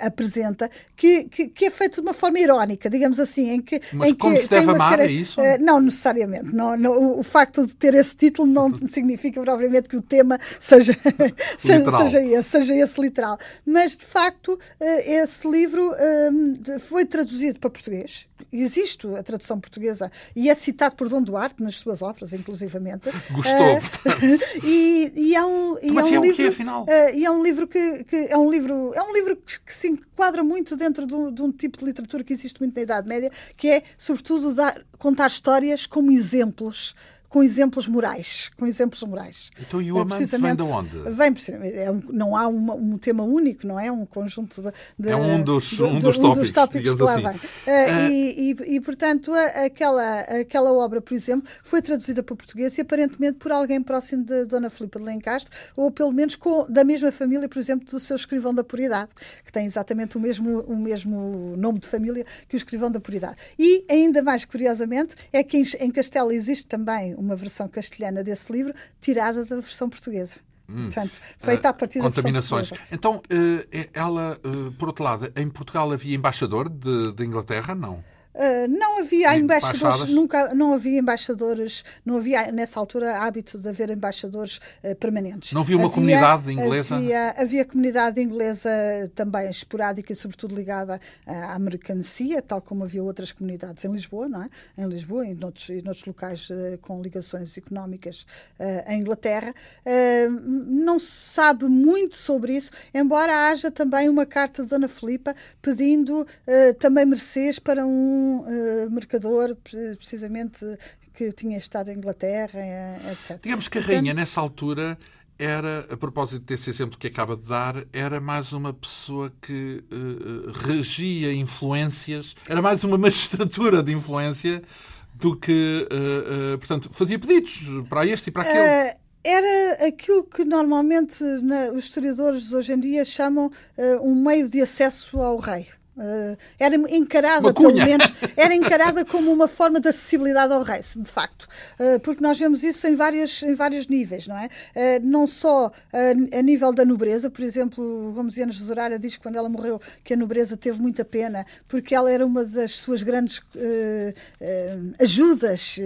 apresenta, que, que, é feito de uma forma irónica, digamos assim, em que. Mas em como se deve amar, cara... é isso? Uh, não necessariamente. Não, não, o, o, facto de ter esse título não significa propriamente que o tema seja, seja, esse, seja esse literal. Mas, de facto, uh, esse livro uh, foi traduzido para português. Existe a tradução portuguesa e é citado por Dom Duarte nas suas obras, inclusivamente. Gostou, portanto. E, e é um, e Mas é um é livro, o quê, afinal? e é um livro que, que, é um livro é um livro que, que se enquadra muito dentro de um, de um tipo de literatura que existe muito na Idade Média, que é, sobretudo, dar, contar histórias como exemplos com exemplos morais. Com exemplos morais. Então, e o é, amante vem de onde? Vem, é um, não há uma, um tema único, não é? Um conjunto de. de é um dos, de, um dos tópicos, um dos tópicos que lá assim. vem. Uh, e, e, e, portanto, aquela, aquela obra, por exemplo, foi traduzida para português e aparentemente por alguém próximo de Dona Filipa de Lencastre, ou pelo menos com, da mesma família, por exemplo, do seu escrivão da Puridade, que tem exatamente o mesmo, o mesmo nome de família que o escrivão da Puridade. E, ainda mais curiosamente, é que em, em Castela existe também uma versão castelhana desse livro, tirada da versão portuguesa. Hum. Portanto, feita a partir Contaminações. da Então, eh, ela, eh, por outro lado, em Portugal havia embaixador de, de Inglaterra? Não. Uh, não havia embaixadores, nunca não havia embaixadores, não havia nessa altura hábito de haver embaixadores uh, permanentes. Não havia uma havia, comunidade inglesa? Havia, havia comunidade inglesa também esporádica e sobretudo ligada à mercancia, tal como havia outras comunidades em Lisboa, não é? Em Lisboa e noutros, e noutros locais uh, com ligações económicas à Inglaterra. não se sabe muito sobre isso, embora haja também uma carta de Dona Filipa pedindo também mercês para um um uh, mercador, precisamente, que tinha estado em Inglaterra, eh, etc. Digamos que a rainha, nessa altura, era, a propósito desse exemplo que acaba de dar, era mais uma pessoa que uh, regia influências, era mais uma magistratura de influência do que, uh, uh, portanto, fazia pedidos para este e para aquele. era aquilo que normalmente na, os historiadores hoje em dia chamam um meio de acesso ao rei. Uh, era encarada, pelo menos, era encarada como uma forma de acessibilidade ao rei, de facto. Uh, porque nós vemos isso em, várias, em vários níveis, não é? Uh, não só a nível da nobreza, por exemplo, Romesiana Jesurara diz que quando ela morreu que a nobreza teve muita pena, porque ela era uma das suas grandes ajudas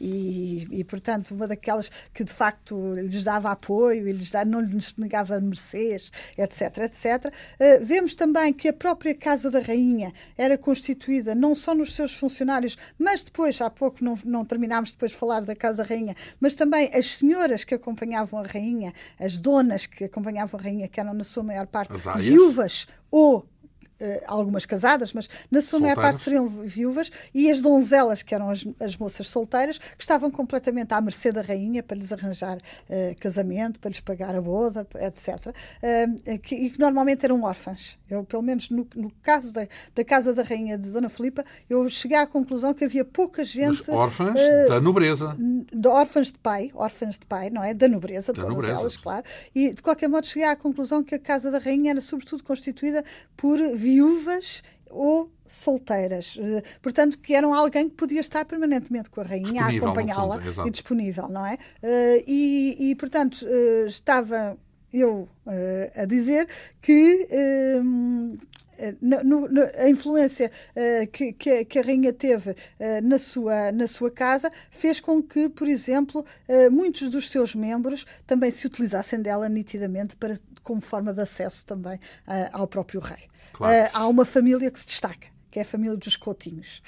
e, e, portanto, uma daquelas que de facto lhes dava apoio e lhes dava, não lhes negava mercês, etc, etc. vemos também que a própria Casa da da Rainha era constituída não só nos seus funcionários, mas depois, há pouco não, não terminámos depois de falar da Casa Rainha, mas também as senhoras que acompanhavam a Rainha, as donas que acompanhavam a Rainha, que eram na sua maior parte viúvas ou algumas casadas, mas na sua maior parte seriam viúvas, e as donzelas, que eram as, as, moças solteiras, que estavam completamente à mercê da rainha para lhes arranjar uh, casamento, para lhes pagar a boda, etc. Uh, que, e que normalmente eram órfãs. Eu, pelo menos no, no caso da, da, casa da rainha de Dona Filipa, eu cheguei à conclusão que havia pouca gente. Mas órfãs da nobreza. De órfãs de pai, órfãs de pai, não é? Da nobreza, de da todas nobreza. elas, claro. E de qualquer modo cheguei à conclusão que a casa da rainha era sobretudo constituída por viúvas ou solteiras. Eh, portanto, que eram alguém que podia estar permanentemente com a rainha, a acompanhá-la e disponível, não é? Uh, e, e, portanto, uh, estava eu a dizer que no, no, a influência uh, que, que, que, a rainha teve uh, na, sua, na sua casa fez com que, por exemplo, uh, muitos dos seus membros também se utilizassem dela nitidamente para, como forma de acesso também ao próprio rei. Claro. há uma família que se destaca que é a família dos Coutinhos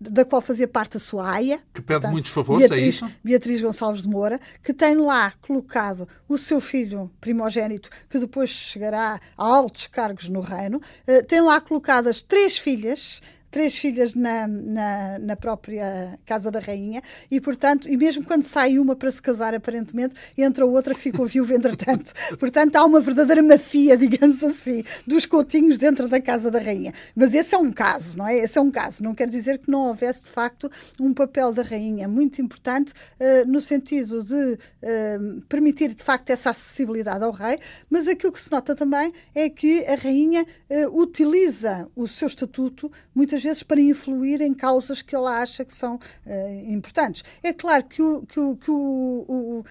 da qual fazia parte a sua aia. Que pede portanto, muitos favores, é Beatriz, é isso? Beatriz Gonçalves de Moura, que tem lá colocado o seu filho primogênito, que depois chegará a altos cargos no reino, uh, tem lá colocadas três filhas, três filhas na, na, na, própria casa da rainha e, portanto, e mesmo quando sai uma para se casar, aparentemente, entra outra que ficou viúva entretanto. portanto, há uma verdadeira mafia, digamos assim, dos coutinhos dentro da casa da rainha. Mas esse é um caso, não é? Esse é um caso. Não quer dizer que não houvesse, de facto, um papel da rainha muito importante uh, no sentido de uh, permitir, de facto, essa acessibilidade ao rei, mas aquilo que se nota também é que a rainha uh, utiliza o seu estatuto muitas vezes para influir em causas que ela acha que são uh, importantes. É claro que, o, que, o, que o,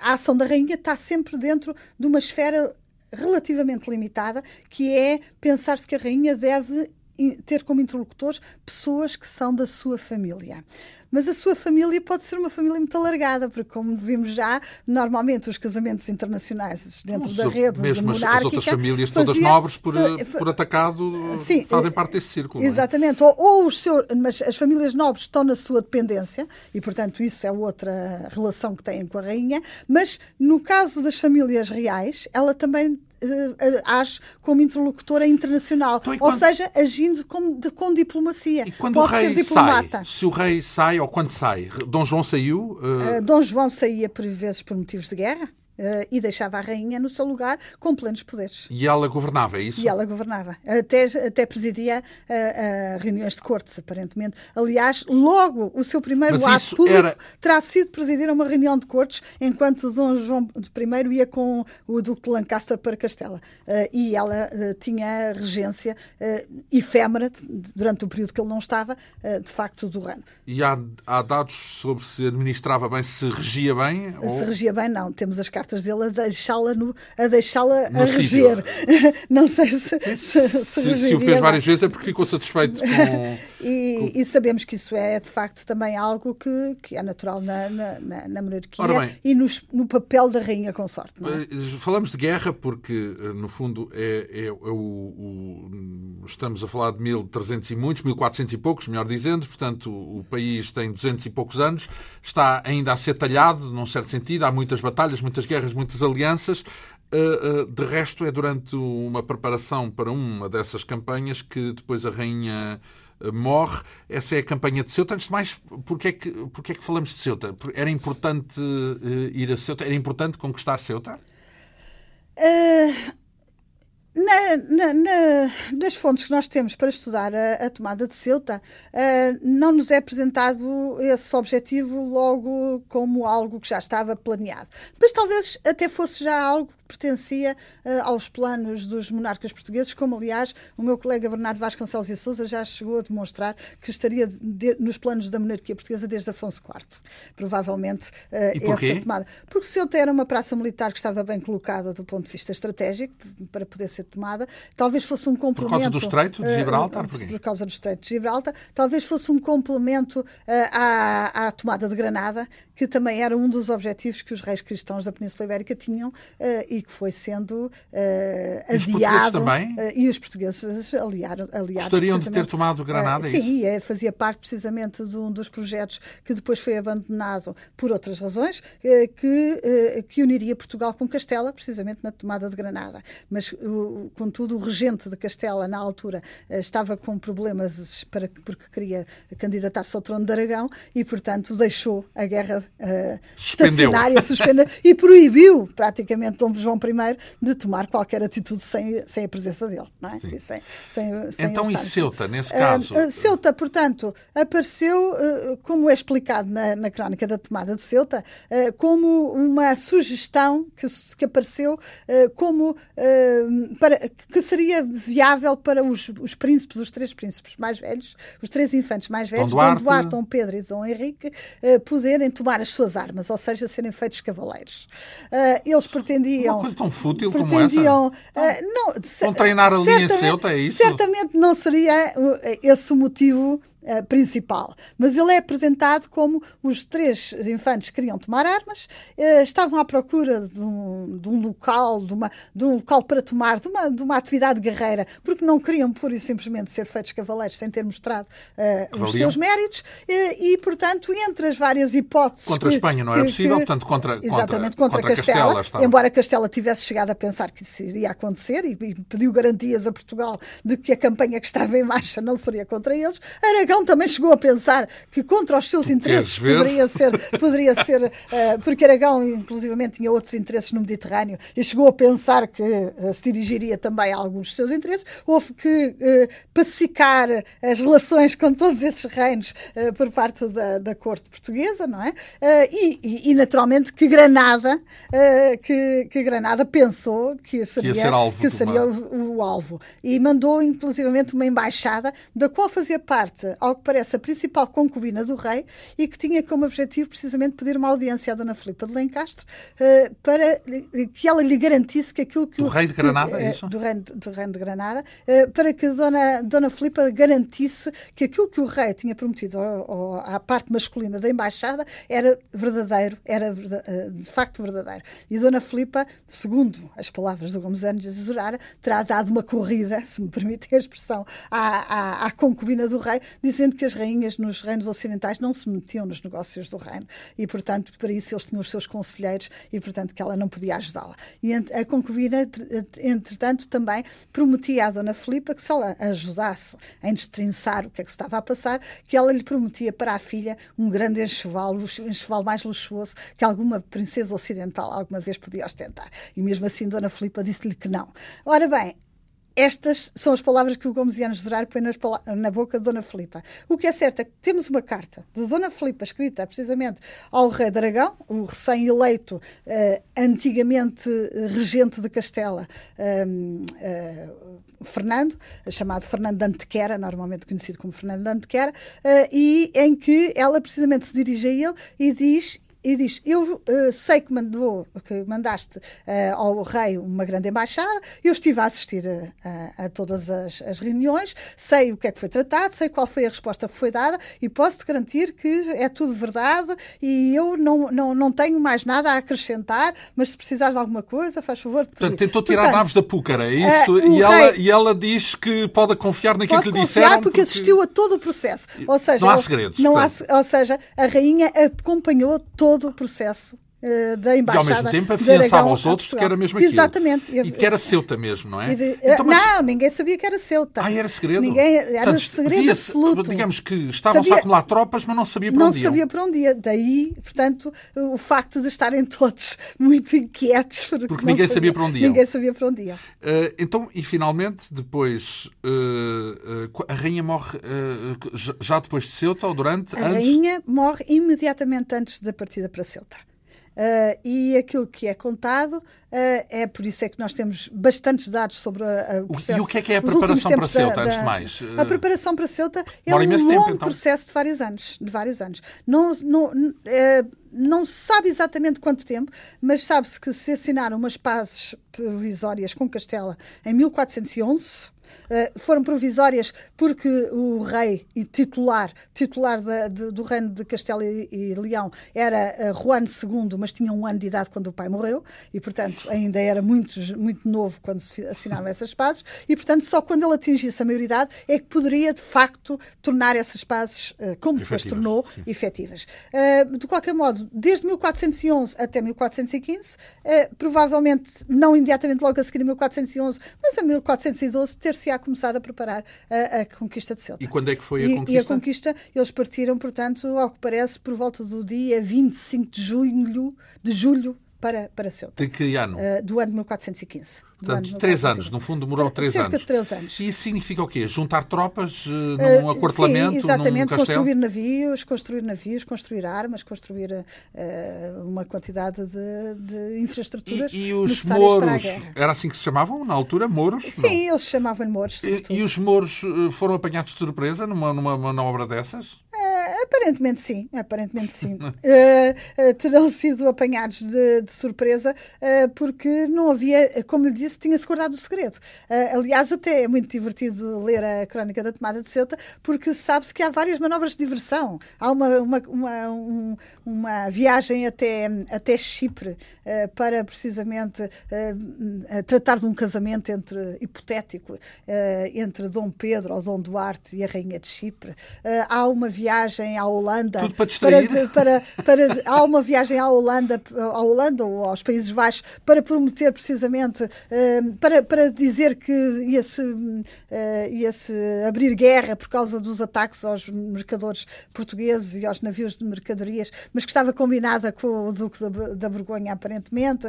a ação da rainha está sempre dentro de uma esfera relativamente limitada, que é pensar-se que a rainha deve ter como interlocutores pessoas que são da sua família. Mas a sua família pode ser uma família muito alargada, porque, como vimos já, normalmente os casamentos internacionais dentro da rede mesmo monárquica... as outras famílias, todas fazia, nobres, por, por atacado, sim, fazem parte desse círculo. É? Exatamente. É? Ou, ou, os seus, mas as famílias nobres estão na sua dependência, e, portanto, isso é outra relação que têm com a rainha. Mas, no caso das famílias reais, ela também age como interlocutora internacional, então, quando... ou seja, agindo com, de, com diplomacia. E quando Pode o rei sai, se o rei sai ou quando sai, Dom João saiu? Uh... Dom João saía por vezes por motivos de guerra. Uh, e deixava a rainha no seu lugar com plenos poderes. E ela governava, é isso? E ela governava. Até, até presidia uh, uh, reuniões de cortes, aparentemente. Aliás, logo o seu primeiro Mas ato público era... terá sido presidir uma reunião de cortes enquanto Dom João I ia com o Duque de Lancaster para Castela. e ela tinha regência efêmera durante o período que ele não estava, de facto, do reino. E há, há dados sobre se administrava bem, se regia bem? Se ou... regia bem, não. Temos as cartas cartas dele a deixá-la a, deixá-la a reger. Não sei se. Se, se, se, o fez várias vezes é porque ficou satisfeito com. e, com... e, sabemos que isso é, de facto, também algo que, que é natural na, na, na monarquia bem, e nos, no papel da rainha consorte. É? Eh, falamos de guerra porque, eh, no fundo, é, é, é o, o, estamos a falar de 1300 e muitos, 1400 e poucos, melhor dizendo, portanto, o país tem 200 e poucos anos, está ainda a ser talhado, num certo sentido, há muitas batalhas, muitas guerras, muitas alianças. Eh, eh, de resto, é durante uma preparação para uma dessas campanhas que depois a rainha eh, morre. Essa é a campanha de Ceuta. Antes de mais, porquê é que, porquê é que falamos de Ceuta? Era importante ir a Ceuta? Era importante conquistar Ceuta? Uh, na, na, na, nas fontes que nós temos para estudar a, a tomada de Ceuta, uh, não nos é apresentado esse objetivo logo como algo que já estava planeado. Mas talvez até fosse já algo pertencia uh, aos planos dos monarcas portugueses, como aliás o meu colega Bernardo Vasconcelos e Souza já chegou a demonstrar que estaria de, nos planos da monarquia portuguesa desde Afonso IV. Provavelmente uh, essa tomada. Porque Ceuta era uma praça militar que estava bem colocada do ponto de vista estratégico para poder ser tomada. Talvez fosse um complemento. Por causa do Estreito de eh, Gibraltar? Uh, por causa do Estreito de Gibraltar. Talvez fosse um complemento à, à tomada de Granada, que também era um dos objetivos que os reis cristãos da Península Ibérica tinham uh, e que foi sendo uh, adiado. também? Uh, e os portugueses aliaram. aliaram Gostariam de ter tomado Granada? Uh, sim, é, fazia parte precisamente de um dos projetos que depois foi abandonado por outras razões, que, que uniria Portugal com Castela, precisamente na tomada de Granada. Mas, contudo, o regente de Castela, na altura, estava com problemas para, porque queria candidatar-se ao trono de Aragão e, portanto, deixou a guerra uh, estacionária, suspender e proibiu praticamente Dom João I de tomar qualquer atitude sem, sem a presença dele. Não é? Sem, sem, sem então, e Ceuta, nesse caso? Uh, Ceuta, portanto, apareceu, uh, como é explicado na, na crónica da tomada de Ceuta, como uma sugestão que, que apareceu como para, que seria viável para os, os príncipes, os três príncipes mais velhos, os três infantes mais velhos, Dom Duarte, Dom, Duarte, Dom Pedro e Dom Henrique, poderem tomar as suas armas, ou seja, serem feitos cavaleiros. eles pretendiam. Coisa tão fútil como essa. Uh, não, Vão treinar ali em Ceuta, é isso? Certamente não seria esse o motivo uh, principal. Mas ele é apresentado como os três infantes queriam tomar armas, uh, estavam à procura de um, de um local, de, uma, de, um local para tomar, de uma, de uma atividade guerreira, porque não queriam pura e simplesmente ser feitos cavaleiros sem ter mostrado uh, os seus méritos, e, portanto, entre as várias hipóteses. Contra que, a Espanha não era possível, que, portanto, contra, exatamente, contra, contra Castela, Castela embora Castela tivesse chegado a pensar que isso iria acontecer e, e pediu garantias a Portugal de que a campanha que estava em marcha não seria contra eles, Aragão também chegou a pensar que contra os seus interesses poderia ser, poderia ser uh, porque Aragão, inclusivamente, tinha outros interesses no Mediterrâneo e chegou a pensar que uh, se dirigiria também a alguns dos seus interesses. Houve que uh, pacificar as relações com todos esses reinos por parte da, da corte portuguesa, não é? E, e, e, naturalmente que Granada, que, que, Granada pensou que seria, que, que seria o, o, alvo e mandou inclusivamente uma embaixada da qual fazia parte, ao que parece, a principal concubina do rei e que tinha como objetivo precisamente pedir uma audiência à Dona Filipa de Lencastre uh, para que ela lhe garantisse que aquilo que do o rei de Granada, que, é isso? Do reino, do reino de Granada, uh, para que Dona, Dona Filipa garantisse que aquilo que o rei tinha prometido ao, ao, à parte masculina da embaixada era verdadeiro, era uh, de facto verdadeiro. E Dona Filipa, segundo as palavras do Gomes Anos de Azurara, terá dado uma corrida, se me permitem a expressão, à, à, à concubina do rei, dizendo que as rainhas nos reinos ocidentais não se metiam nos negócios do reino e, portanto, para isso eles tinham os seus conselheiros e, portanto, que ela não podia ajudá-la. E a concubina, entretanto, também prometia à Dona Filipa que se ela ajudasse em destrinçar o que é que se estava a passar, que ela lhe prometia para a filha um grande enxoval, um enxoval mais luxuoso que alguma princesa ocidental alguma vez podia ostentar. E mesmo assim, Dona Filipa disse-lhe que não. Ora bem, estas são as palavras que o Gomesiano Gerar põe na boca de Dona Filipa. O que é certo é que temos uma carta de Dona Filipa escrita precisamente ao rei de Aragão, o recém-eleito, uh, antigamente regente de Castela, uh, uh, Fernando, chamado Fernando de Antequera, normalmente conhecido como Fernando de Antequera, e em que ela precisamente se dirige a ele e diz e diz: Eu uh, sei que, mandou, que mandaste uh, ao rei uma grande embaixada, eu estive a assistir a, a, a todas as, as, reuniões, sei o que é que foi tratado, sei qual foi a resposta que foi dada e posso-te garantir que é tudo verdade e eu não, não, não tenho mais nada a acrescentar, mas se precisares de alguma coisa, faz favor. Portanto, tentou tirar Portanto, naves da púcara, é isso? Uh, e, ela, e ela diz que pode confiar naquilo pode que lhe disseram. porque, porque assistiu a todo o processo. Ou seja, não há segredos. Não há, ou seja, a rainha acompanhou todo todo o processo da embaixada. E ao mesmo tempo afiançava aos outros que era mesmo aquilo. Exatamente. E que era ceuta mesmo, não é? De, então, mas... Não, ninguém sabia que era ceuta. Ah, era segredo? Ninguém, era Portanto, segredo absoluto. Digamos que estavam-se a acumular tropas, mas não sabia para onde iam. Não sabia para onde ia. Daí, portanto, o facto de estarem todos muito inquietos. Porque, porque ninguém sabia, sabia, para onde iam. Ninguém sabia para onde iam. Uh, então, e finalmente, depois, uh, a rainha morre já depois de Ceuta ou durante? A antes? rainha morre imediatamente antes da partida para Ceuta. Uh, e aquilo que é contado uh, é por isso é que nós temos bastantes dados sobre a, o processo. E o que é que é a preparação para Ceuta, da, antes de mais? A preparação para Ceuta é um longo tempo, então. processo de vários anos. De vários anos. Não, não, não se sabe exatamente quanto tempo, mas sabe-se que se assinaram umas pazes provisórias com Castela em 1411 eh, foram provisórias porque o rei e titular, titular da, de, do reino de Castelo e, e Leão era uh, Juan II, mas tinha um ano de idade quando o pai morreu e, portanto, ainda era muito, muito novo quando se assinaram essas pazes e, portanto, só quando ele atingisse a maioridade é que poderia, de facto, tornar essas pazes, uh, como depois tornou, sim. efetivas. De qualquer modo, desde 1411 até 1415, provavelmente não imediatamente logo a seguir a 1411, mas a 1412 ter-se a começar a preparar a, a, conquista de Ceuta. E quando é que foi a e, conquista? E a conquista, eles partiram, portanto, ao que parece, por volta do dia 25 de julho, de julho para, para Ceuta. De que ano? Uh, do ano de 1415. Portanto, três anos, no fundo demorou três Cerca anos. de três anos. E isso significa o quê? Juntar tropas uh, num uh, aquartelamento, sim, exatamente, num construir navios, construir navios, construir armas, construir uh, uma quantidade de, de infraestruturas E, e os mouros, era assim que se chamavam na altura, mouros? Sim, não. eles chamavam mouros. E, e, os mouros foram apanhados de surpresa numa, numa manobra dessas? Aparentemente sim, aparentemente sim. uh, terão sido apanhados de, de surpresa uh, porque não havia, como lhe disse, tinha-se guardado o segredo. Uh, aliás, até é muito divertido ler a crónica da tomada de Ceuta porque sabe-se que há várias manobras de diversão. Há uma, uma, uma, um, uma viagem até, até Chipre para precisamente tratar de um casamento entre, hipotético entre Dom Pedro ou Dom Duarte e a Rainha de Chipre. há uma viagem à Holanda. Tudo para distrair. Para, para, para, há uma viagem à Holanda, à Holanda ou aos Países Baixos para prometer precisamente, uh, para, para dizer que ia-se uh, ia -se abrir guerra por causa dos ataques aos mercadores portugueses e aos navios de mercadorias, mas que estava combinada com o Duque da, Borgonha, aparentemente.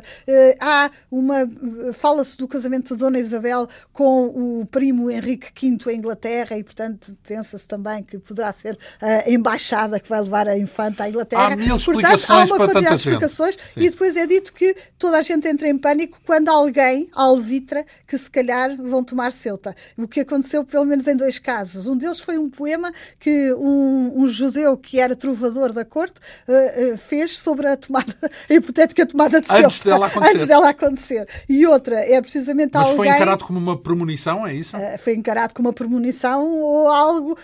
Há uma. Fala-se do casamento de Dona Isabel com o primo Henrique V em Inglaterra e, portanto, pensa-se também que poderá ser a embaixada que vai levar a infanta à Inglaterra. Há mil explicações Portanto, há uma para de explicações e depois é dito que toda a gente entra em pânico quando alguém alvitra que se calhar vão tomar Ceuta. O que aconteceu pelo menos em dois casos. Um deles foi um poema que um, um judeu que era trovador da corte uh, uh, fez sobre a tomada, a hipotética tomada de Ceuta. Antes dela acontecer. Antes dela acontecer. E outra é precisamente Mas alguém... foi encarado como uma premonição, é isso? Uh, foi encarado como uma premonição ou algo...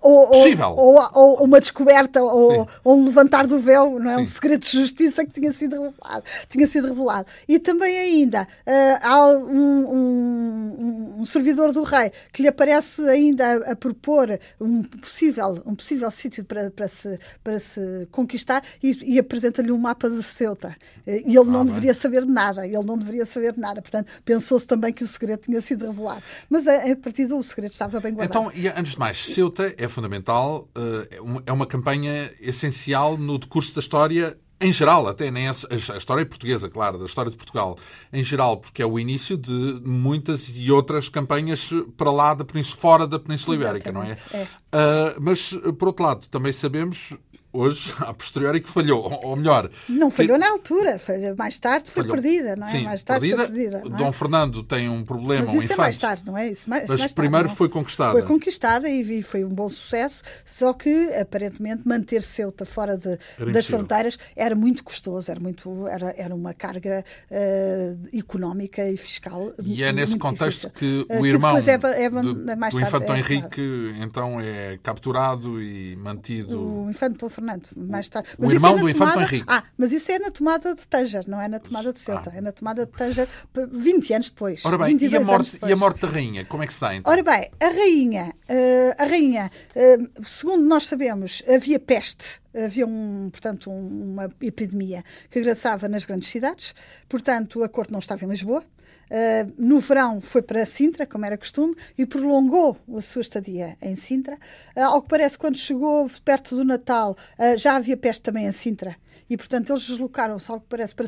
Ou, Possível. Ou, ou, ou uma descoberta ou, ou, um levantar do véu, não é? Sim. Um segredo de justiça que tinha sido revelado. Tinha sido revelado. E também ainda uh, há um, um, um, servidor do rei que lhe aparece ainda a, a propor um possível, um possível sítio para, para, se, para se conquistar e, e apresenta-lhe um mapa de Ceuta. E ele ah, não bem. deveria saber de nada. Ele não deveria saber de nada. Portanto, pensou-se também que o segredo tinha sido revelado. Mas a, a partir do segredo estava bem guardado. Então, e antes de mais, Ceuta é fundamental, uh, é uma campanha essencial no decurso da história em geral, até nem a, a, história portuguesa, claro, da história de Portugal, em geral, porque é o início de muitas e outras campanhas para lá da Península, fora da Península Ibérica, não é? é. Uh, mas, por outro lado, também sabemos hoje, a posteriori, que falhou. Ou melhor. Não falhou que... na altura, mais tarde foi falhou. perdida, não é? Sim, mais tarde perdida. foi perdida. É? Dom Fernando tem um problema, um infante. É mais tarde, não é? Isso mais, Mas mais primeiro tarde, foi conquistada. Foi conquistada e foi um bom sucesso, só que aparentemente manter Ceuta fora de, das fronteiras era muito custoso, era, muito, era, era uma carga uh, económica e fiscal. E é nesse contexto difícil. que o irmão que é, é, do, do tarde, Dom é, Henrique então é capturado e mantido. O infante Dom Fernando, mais tarde. Mas o irmão é do Infante tomada... Henrique. Ah, mas isso é na tomada de Tanger, não é na tomada de Ceuta. Ah. É na tomada de Tanger 20 anos depois. Ora bem, e a, morte, e a morte da rainha? Como é que está então? Ora bem, a rainha, uh, a rainha uh, segundo nós sabemos, havia peste havia um, portanto, uma epidemia que agraçava nas grandes cidades, portanto, a corte não estava em Lisboa. Uh, no verão foi para Sintra, como era costume, e prolongou a sua estadia em Sintra. Uh, ao que parece, quando chegou perto do Natal, uh, já havia peste também em Sintra. E, portanto, eles deslocaram-se, ao que parece, para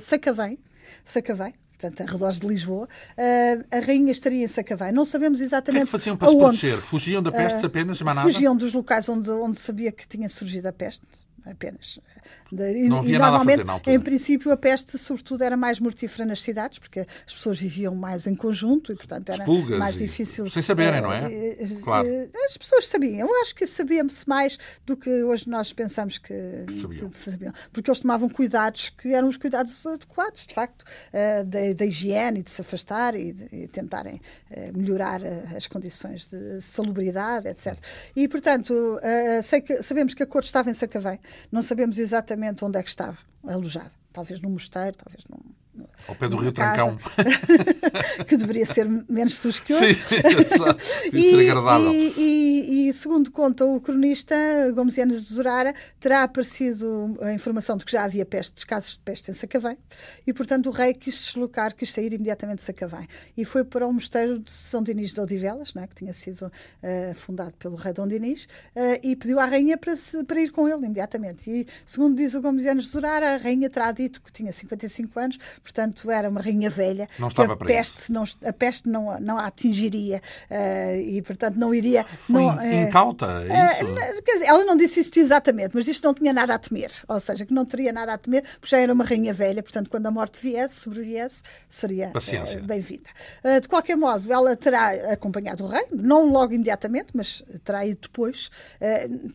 Sacavém, Sacavém portanto, arredores de Lisboa, a rainha estaria em Sacavém. Não sabemos exatamente. O que, é que faziam para se proteger? Fugiam da peste apenas, mais nada? Fugiam dos locais onde, onde sabia que tinha surgido a peste apenas. Não havia e, nada a fazer na altura. Em princípio, a peste, sobretudo, era mais mortífera nas cidades, porque as pessoas viviam mais em conjunto e, portanto, era mais difícil. Sem saberem, não é? Eh, claro. Eh, as pessoas sabiam. Eu acho que sabíamos mais do que hoje nós pensamos que sabiam. que sabiam. Porque eles tomavam cuidados que eram os cuidados adequados, de facto, da, da, higiene e de se afastar e, de, e tentarem melhorar as condições de salubridade, etc. E, portanto, sei que, sabemos que a corte estava em Sacavém não sabemos exatamente onde é que estava alojado. Talvez num mosteiro, talvez num, ao pé do Rio Trancão. que deveria ser menos sujo que hoje. Sim, exato. e, ser agradável. E, e, e, segundo conta o cronista Gomes Yanes de Zurara, terá aparecido a informação de que já havia peste, casos de peste em Sacavém e, portanto, o rei quis deslocar, quis sair imediatamente de Sacavém. E foi para o mosteiro de São Dinis de Odivelas, né, que tinha sido uh, fundado pelo rei Dom Dinis, uh, e pediu à rainha para, se, para ir com ele imediatamente. E, segundo diz o Gomes Yanes de Zurara, a rainha terá dito que tinha 55 anos, portanto, portanto, era uma rainha velha. Não estava a peste não, a peste não, não a atingiria uh, e, portanto, não iria. Foi não, incauta, é isso? Uh, quer dizer, ela não disse isto exatamente, mas isto não tinha nada a temer. Ou seja, que não teria nada a temer, porque já era uma rainha velha, portanto, quando a morte viesse, sobreviesse, seria uh, bem-vinda. de qualquer modo, ela terá acompanhado o rei, não logo imediatamente, mas terá ido depois.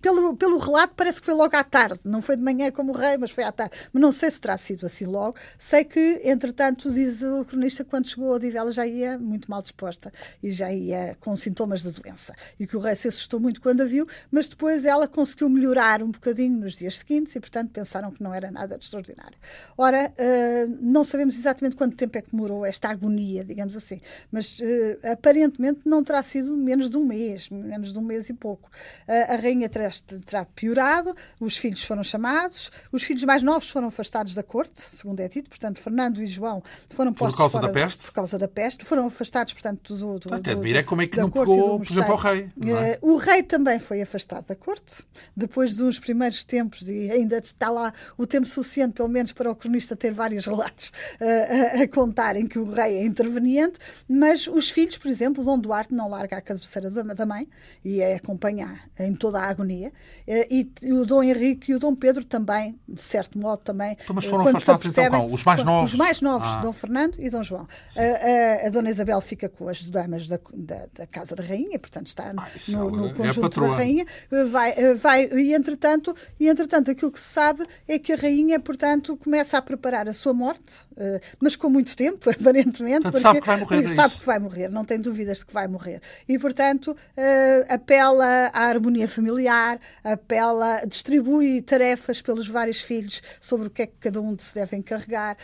pelo, pelo relato, parece que foi logo à tarde, não foi de manhã como o rei, mas foi à tarde. Mas não sei se terá sido assim logo. Sei que, entretanto, diz o cronista, quando chegou a Odivelas já ia muito mal disposta e já ia com sintomas da doença. E que o rei se assustou muito quando a viu, mas depois ela conseguiu melhorar um bocadinho nos dias seguintes e, portanto, pensaram que não era nada de extraordinário. Ora, uh, não sabemos exatamente quanto tempo é que demorou esta agonia, digamos assim, mas uh, aparentemente não terá sido menos de um mês, menos de um mês e pouco. Uh, a rainha terá, terá piorado, os filhos foram chamados, os filhos mais novos foram afastados da corte, segundo é dito, portanto, Fernando e João foram postos por causa fora, da peste? Por causa da peste, foram afastados, portanto, do. do Até admira como é que não pegou, por exemplo, ao rei. É? Uh, o rei também foi afastado da corte, depois de uns primeiros tempos, e ainda está lá o tempo suficiente, pelo menos, para o cronista ter vários relatos uh, a, a contarem que o rei é interveniente, mas os filhos, por exemplo, Dom Duarte não larga a cabeceira da mãe e é acompanhar em toda a agonia, uh, e, e o Dom Henrique e o Dom Pedro também, de certo modo, também. Então, mas foram afastados então Os mais novos? Os mais novos, ah. Dom Fernando e Dom João. A, a, a, Dona Isabel fica com as damas da, da, da Casa da Rainha, portanto está no, ah, no, no é conjunto é da Rainha. Vai, vai, e, entretanto, e entretanto, aquilo que se sabe é que a Rainha, portanto, começa a preparar a sua morte, uh, mas com muito tempo, aparentemente. Portanto, porque, sabe que vai morrer. É sabe que vai morrer, não tem dúvidas de que vai morrer. E, portanto, uh, apela à harmonia familiar, apela, distribui tarefas pelos vários filhos sobre o que é que cada um se deve encarregar.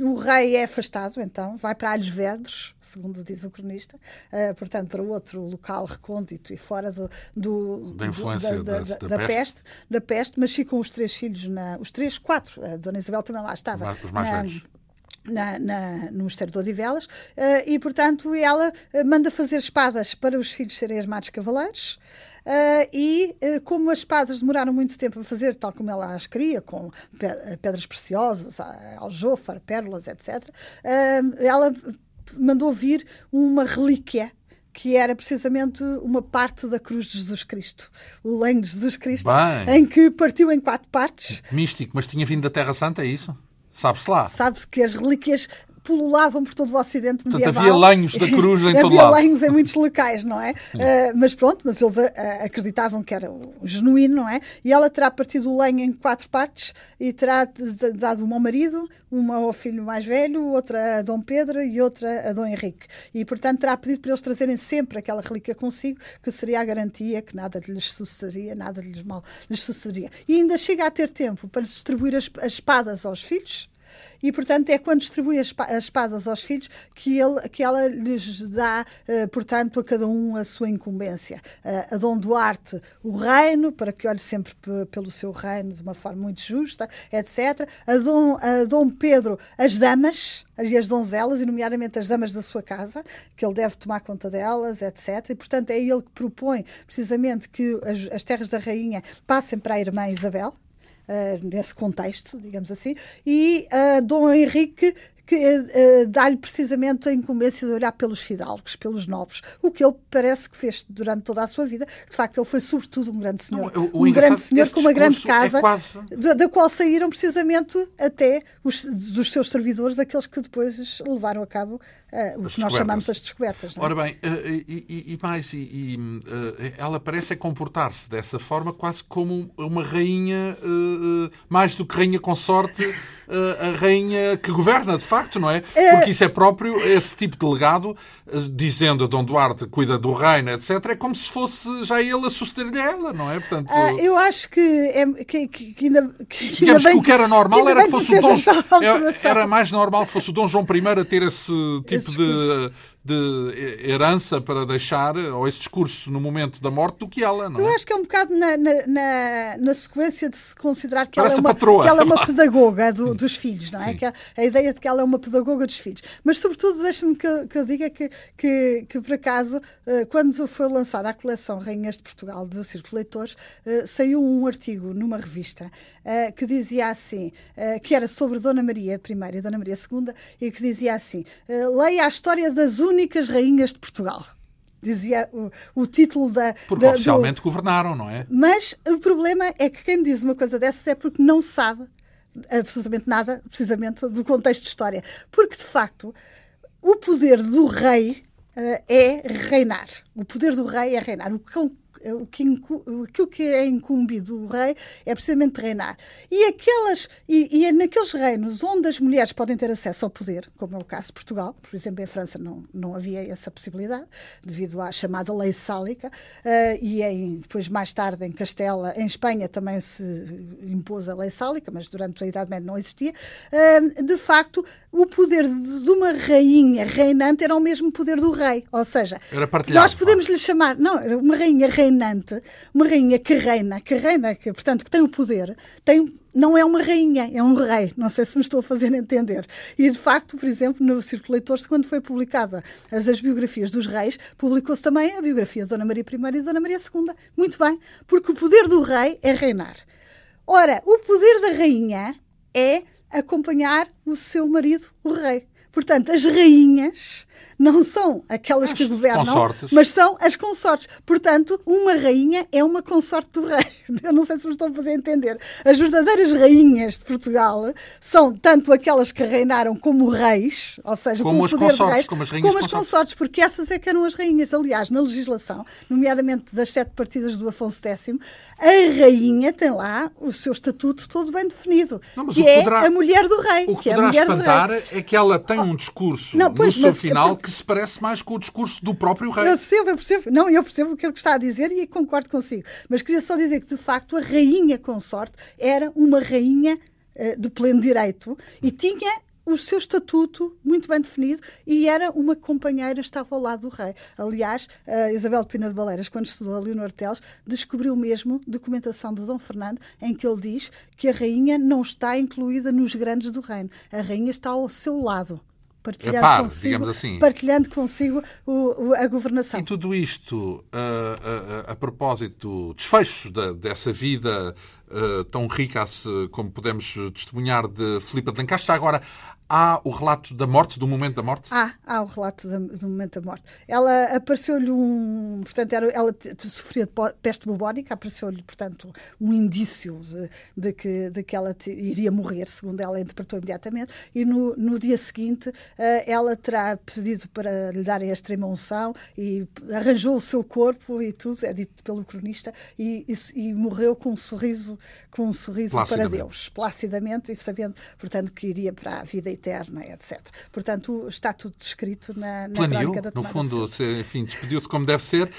O rei é afastado, então, vai para Alhos Vedros, segundo diz o cronista, uh, portanto, para outro local recôndito e fora do, do da influência do, da, da, da, da, peste. peste. da peste, mas ficam os três filhos, na, os três, quatro, a Dona Isabel também lá estava. Os mais na, velhos. Na, na, no Mosteiro de Odivelas, uh, e portanto ela uh, manda fazer espadas para os filhos serem armados cavaleiros. Uh, e uh, como as espadas demoraram muito tempo a fazer, tal como ela as queria, com pedras preciosas, aljôfar, pérolas, etc., ela mandou vir uma relíquia que era precisamente uma parte da cruz de Jesus Cristo, o lenho de Jesus Cristo, Bem. em que partiu em quatro partes. Místico, mas tinha vindo da Terra Santa, é isso? Sabe-se lá. Sabe-se que as relíquias pululavam por todo o Ocidente medieval. Portanto, havia lenhos da cruz em todo lado. Havia lenhos em muitos locais, não é? Uh, mas pronto, mas eles uh, acreditavam que era o genuíno, não é? E ela terá partido o lenho em quatro partes e terá dado uma ao marido, uma ao filho mais velho, outra a Dom Pedro e outra a Dom Henrique. E, portanto, terá pedido para eles trazerem sempre aquela relíquia consigo, que seria a garantia que nada lhes sucederia, nada lhes mal lhes sucederia. E ainda chega a ter tempo para distribuir as, as espadas aos filhos, e, portanto, é quando distribui as, espadas aos filhos que, ele, que ela lhes dá, uh, portanto, a cada um a sua incumbência. Uh, a Dom Duarte, o reino, para que olhe sempre pelo seu reino de uma forma muito justa, etc. A Dom, a Dom Pedro, as damas, e as donzelas, e nomeadamente as damas da sua casa, que ele deve tomar conta delas, etc. E, portanto, é ele que propõe precisamente que as, as terras da rainha passem para a irmã Isabel, nesse contexto, digamos assim, e uh, Dom Henrique que uh, dá-lhe precisamente a incumbência de olhar pelos fidalgos, pelos nobres, o que ele parece que fez durante toda a sua vida. De facto, ele foi sobretudo um grande senhor. Não, o, o um grande senhor com uma grande é casa, é quase... da, da, qual saíram precisamente até os, dos seus servidores, aqueles que depois levaram a cabo uh, o que nós chamamos as descobertas. Ora bem, uh, e, e, mais, e, ela parece comportar-se dessa forma quase como uma rainha, mais do que rainha consorte a rainha que governa, de facto, não é? é? Porque isso é próprio, esse tipo de legado, eh, dizendo a Dom Duarte cuida do reino, etc., é como se fosse já ele a suceder-lhe ela, não é? Portanto, ah, eu acho que, é, que, que, ainda. Que, digamos que o que era normal que era que fosse o Dom. Era mais normal que fosse o Dom João I a ter esse tipo esse de de herança para deixar, ou esse discurso no momento da morte, do que ela, não é? Eu acho que é um bocado na, na, na sequência de se considerar que ela é, uma, que ela é uma pedagoga do, dos filhos, não é? Que a, a, ideia de que ela é uma pedagoga dos filhos. Mas, sobretudo, deixa-me que, que, eu diga que, que, que, por acaso, eh, quando foi lançada a coleção Rainhas de Portugal do Círculo Leitores, eh, saiu um artigo numa revista eh, que dizia assim, que era sobre Dona Maria I e Dona Maria II, e que dizia assim: leia a história das únicas rainhas de Portugal dizia o, o, título da. Porque da, oficialmente do... governaram, não é? Mas o problema é que quem diz uma coisa dessas é porque não sabe absolutamente nada, precisamente, do contexto de história. Porque, de facto, o poder do rei uh, é reinar. O poder do rei é reinar. O que o que, aquilo que é incumbido do rei é precisamente reinar. E, aquelas, e, e é naqueles reinos onde as mulheres podem ter acesso ao poder, como é o caso de Portugal, por exemplo, em França não, não havia essa possibilidade, devido à chamada lei sálica, uh, e em, depois mais tarde em Castela, em Espanha também se impôs a lei sálica, mas durante a Idade Média não existia. Uh, de facto, o poder de uma rainha reinante era o mesmo poder do rei, ou seja, nós podemos lhe chamar, não, uma rainha reinante reinante, uma rainha que reina, que reina, que, portanto, que tem o poder, tem, não é uma rainha, é um rei. Não sei se me estou a fazer entender. E, de facto, por exemplo, no Círculo Leitores, quando foi publicada as, as biografias dos reis, publicou-se também a biografia de Dona Maria I e Dona Maria II. Muito bem, porque o poder do rei é reinar. Ora, o poder da rainha é acompanhar o seu marido, o rei. Portanto, as rainhas não são aquelas as que governam, consortes. mas são as consortes. Portanto, uma rainha é uma consorte do rei. Eu não sei se me estou a fazer entender. As verdadeiras rainhas de Portugal são tanto aquelas que reinaram como reis, ou seja, como, as consortes, reis, como as rainhas como as consortes, porque essas é que eram as rainhas. Aliás, na legislação, nomeadamente das sete partidas do Afonso X, a rainha tem lá o seu estatuto todo bem definido, não, que é a mulher do rei. O que, que poderá é espantar é que ela tem um discurso não, pois, no seu final que se parece mais com o discurso do próprio rei. Eu percebo, eu percebo. Não, eu percebo o que ele está a dizer e concordo consigo. Mas queria só dizer que, de facto, a rainha consorte era uma rainha uh, de pleno direito e tinha o seu estatuto muito bem definido e era uma companheira, estava ao lado do rei. Aliás, Isabel de Pina de Baleiras, quando estudou a Leonor Teles, descobriu mesmo documentação de Dom Fernando em que ele diz que a rainha não está incluída nos grandes do reino. A rainha está ao seu lado partilhando consigo, assim. partilhando consigo o, o, a governação. E tudo isto uh, uh, a propósito do desfecho da, dessa vida uh, tão rica como podemos testemunhar de Filipe de Lancaster. Agora, há o relato da morte, do momento da morte? Há, há o relato do momento da morte. Ela apareceu-lhe um. Portanto, era, ela sofria de peste bubónica, apareceu-lhe, portanto, um indício de, de, que, de que ela te, iria morrer, segundo ela interpretou imediatamente, e no, no dia seguinte uh, ela terá pedido para lhe darem a extrema unção e arranjou o seu corpo e tudo, é dito pelo cronista, e, e, e morreu com um sorriso, com um sorriso para Deus, placidamente, e sabendo, portanto, que iria para a vida eterna, etc. Portanto, está tudo descrito na, na Planeou, da no fundo, se, enfim, despediu-se como deve ser.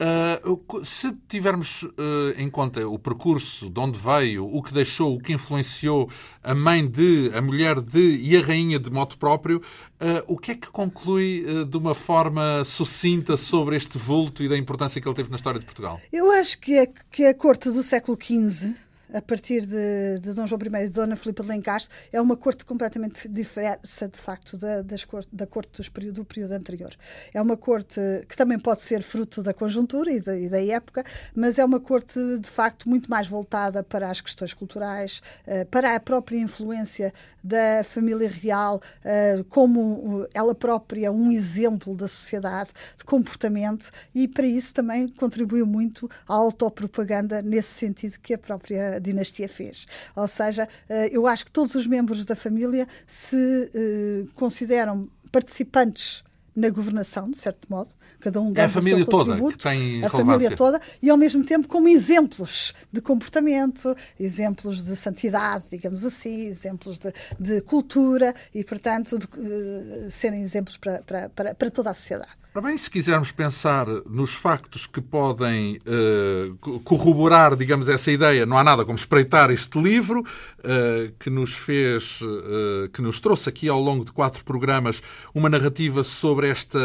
Uh, se tivermos uh, em conta o percurso, de onde veio, o que deixou, o que influenciou a mãe de, a mulher de e a rainha de modo próprio, uh, o que é que conclui de uma forma sucinta sobre este vulto e da importância que ele teve na história de Portugal? Eu acho que a, que a corte do século XV a partir de, de Dom João I e de Dona Filipa de Lencastre, é uma corte completamente diversa, de facto, da, das corte, da corte período, do período anterior. É uma corte que também pode ser fruto da conjuntura e da, e da época, mas é uma corte, de facto, muito mais voltada para as questões culturais, uh, para a própria influência da família real, uh, como ela própria um exemplo da sociedade, de comportamento, e para isso também contribuiu muito à autopropaganda, nesse sentido que a própria dinastia fez. Ou seja, eh, eu acho que todos os membros da família se eh, consideram participantes na governação, de certo modo, cada um dá é a família toda que tem a família toda e ao mesmo tempo como exemplos de comportamento, exemplos de santidade, digamos assim, exemplos de, de cultura e portanto de, uh, serem exemplos para, para, para, para toda a sociedade. Bem, se quisermos pensar nos factos que podem uh, corroborar, digamos, essa ideia, não há nada como espreitar este livro, uh, que nos fez, uh, que nos trouxe aqui ao longo de quatro programas uma narrativa sobre esta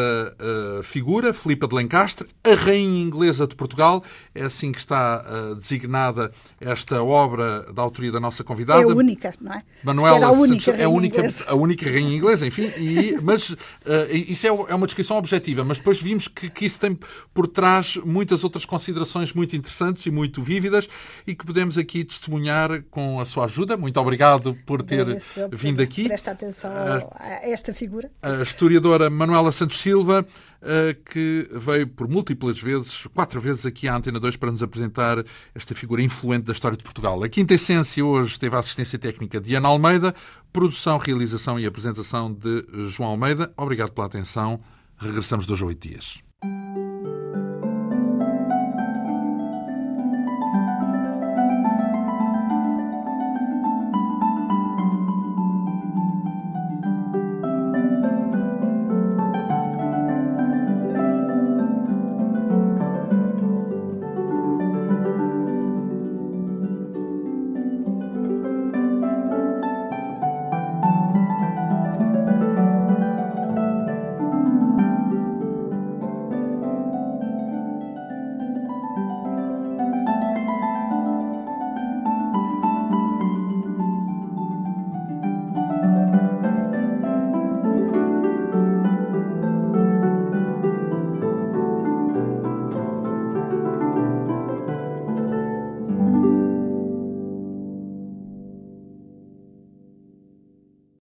figura, Filipa de Lencastre, a rainha inglesa de Portugal. É assim que está designada esta obra da autoria da nossa convidada. É a única, não é? Manuela a única, Santos, é a única, a única rainha inglesa, enfim, e, mas isso é, é uma descrição objetiva mas depois vimos que, que, isso tem por trás muitas outras considerações muito interessantes e muito vívidas e que podemos aqui testemunhar com a sua ajuda. Muito obrigado por ter vindo aqui. Presta atenção a, a esta figura. A historiadora Manuela Santos Silva, eh, que veio por múltiplas vezes, quatro vezes aqui à Antena 2 para nos apresentar esta figura influente da história de Portugal. A Quinta Essência hoje teve a assistência técnica de Ana Almeida, produção, realização e apresentação de João Almeida. Obrigado pela atenção. Regressamos dois a oito dias.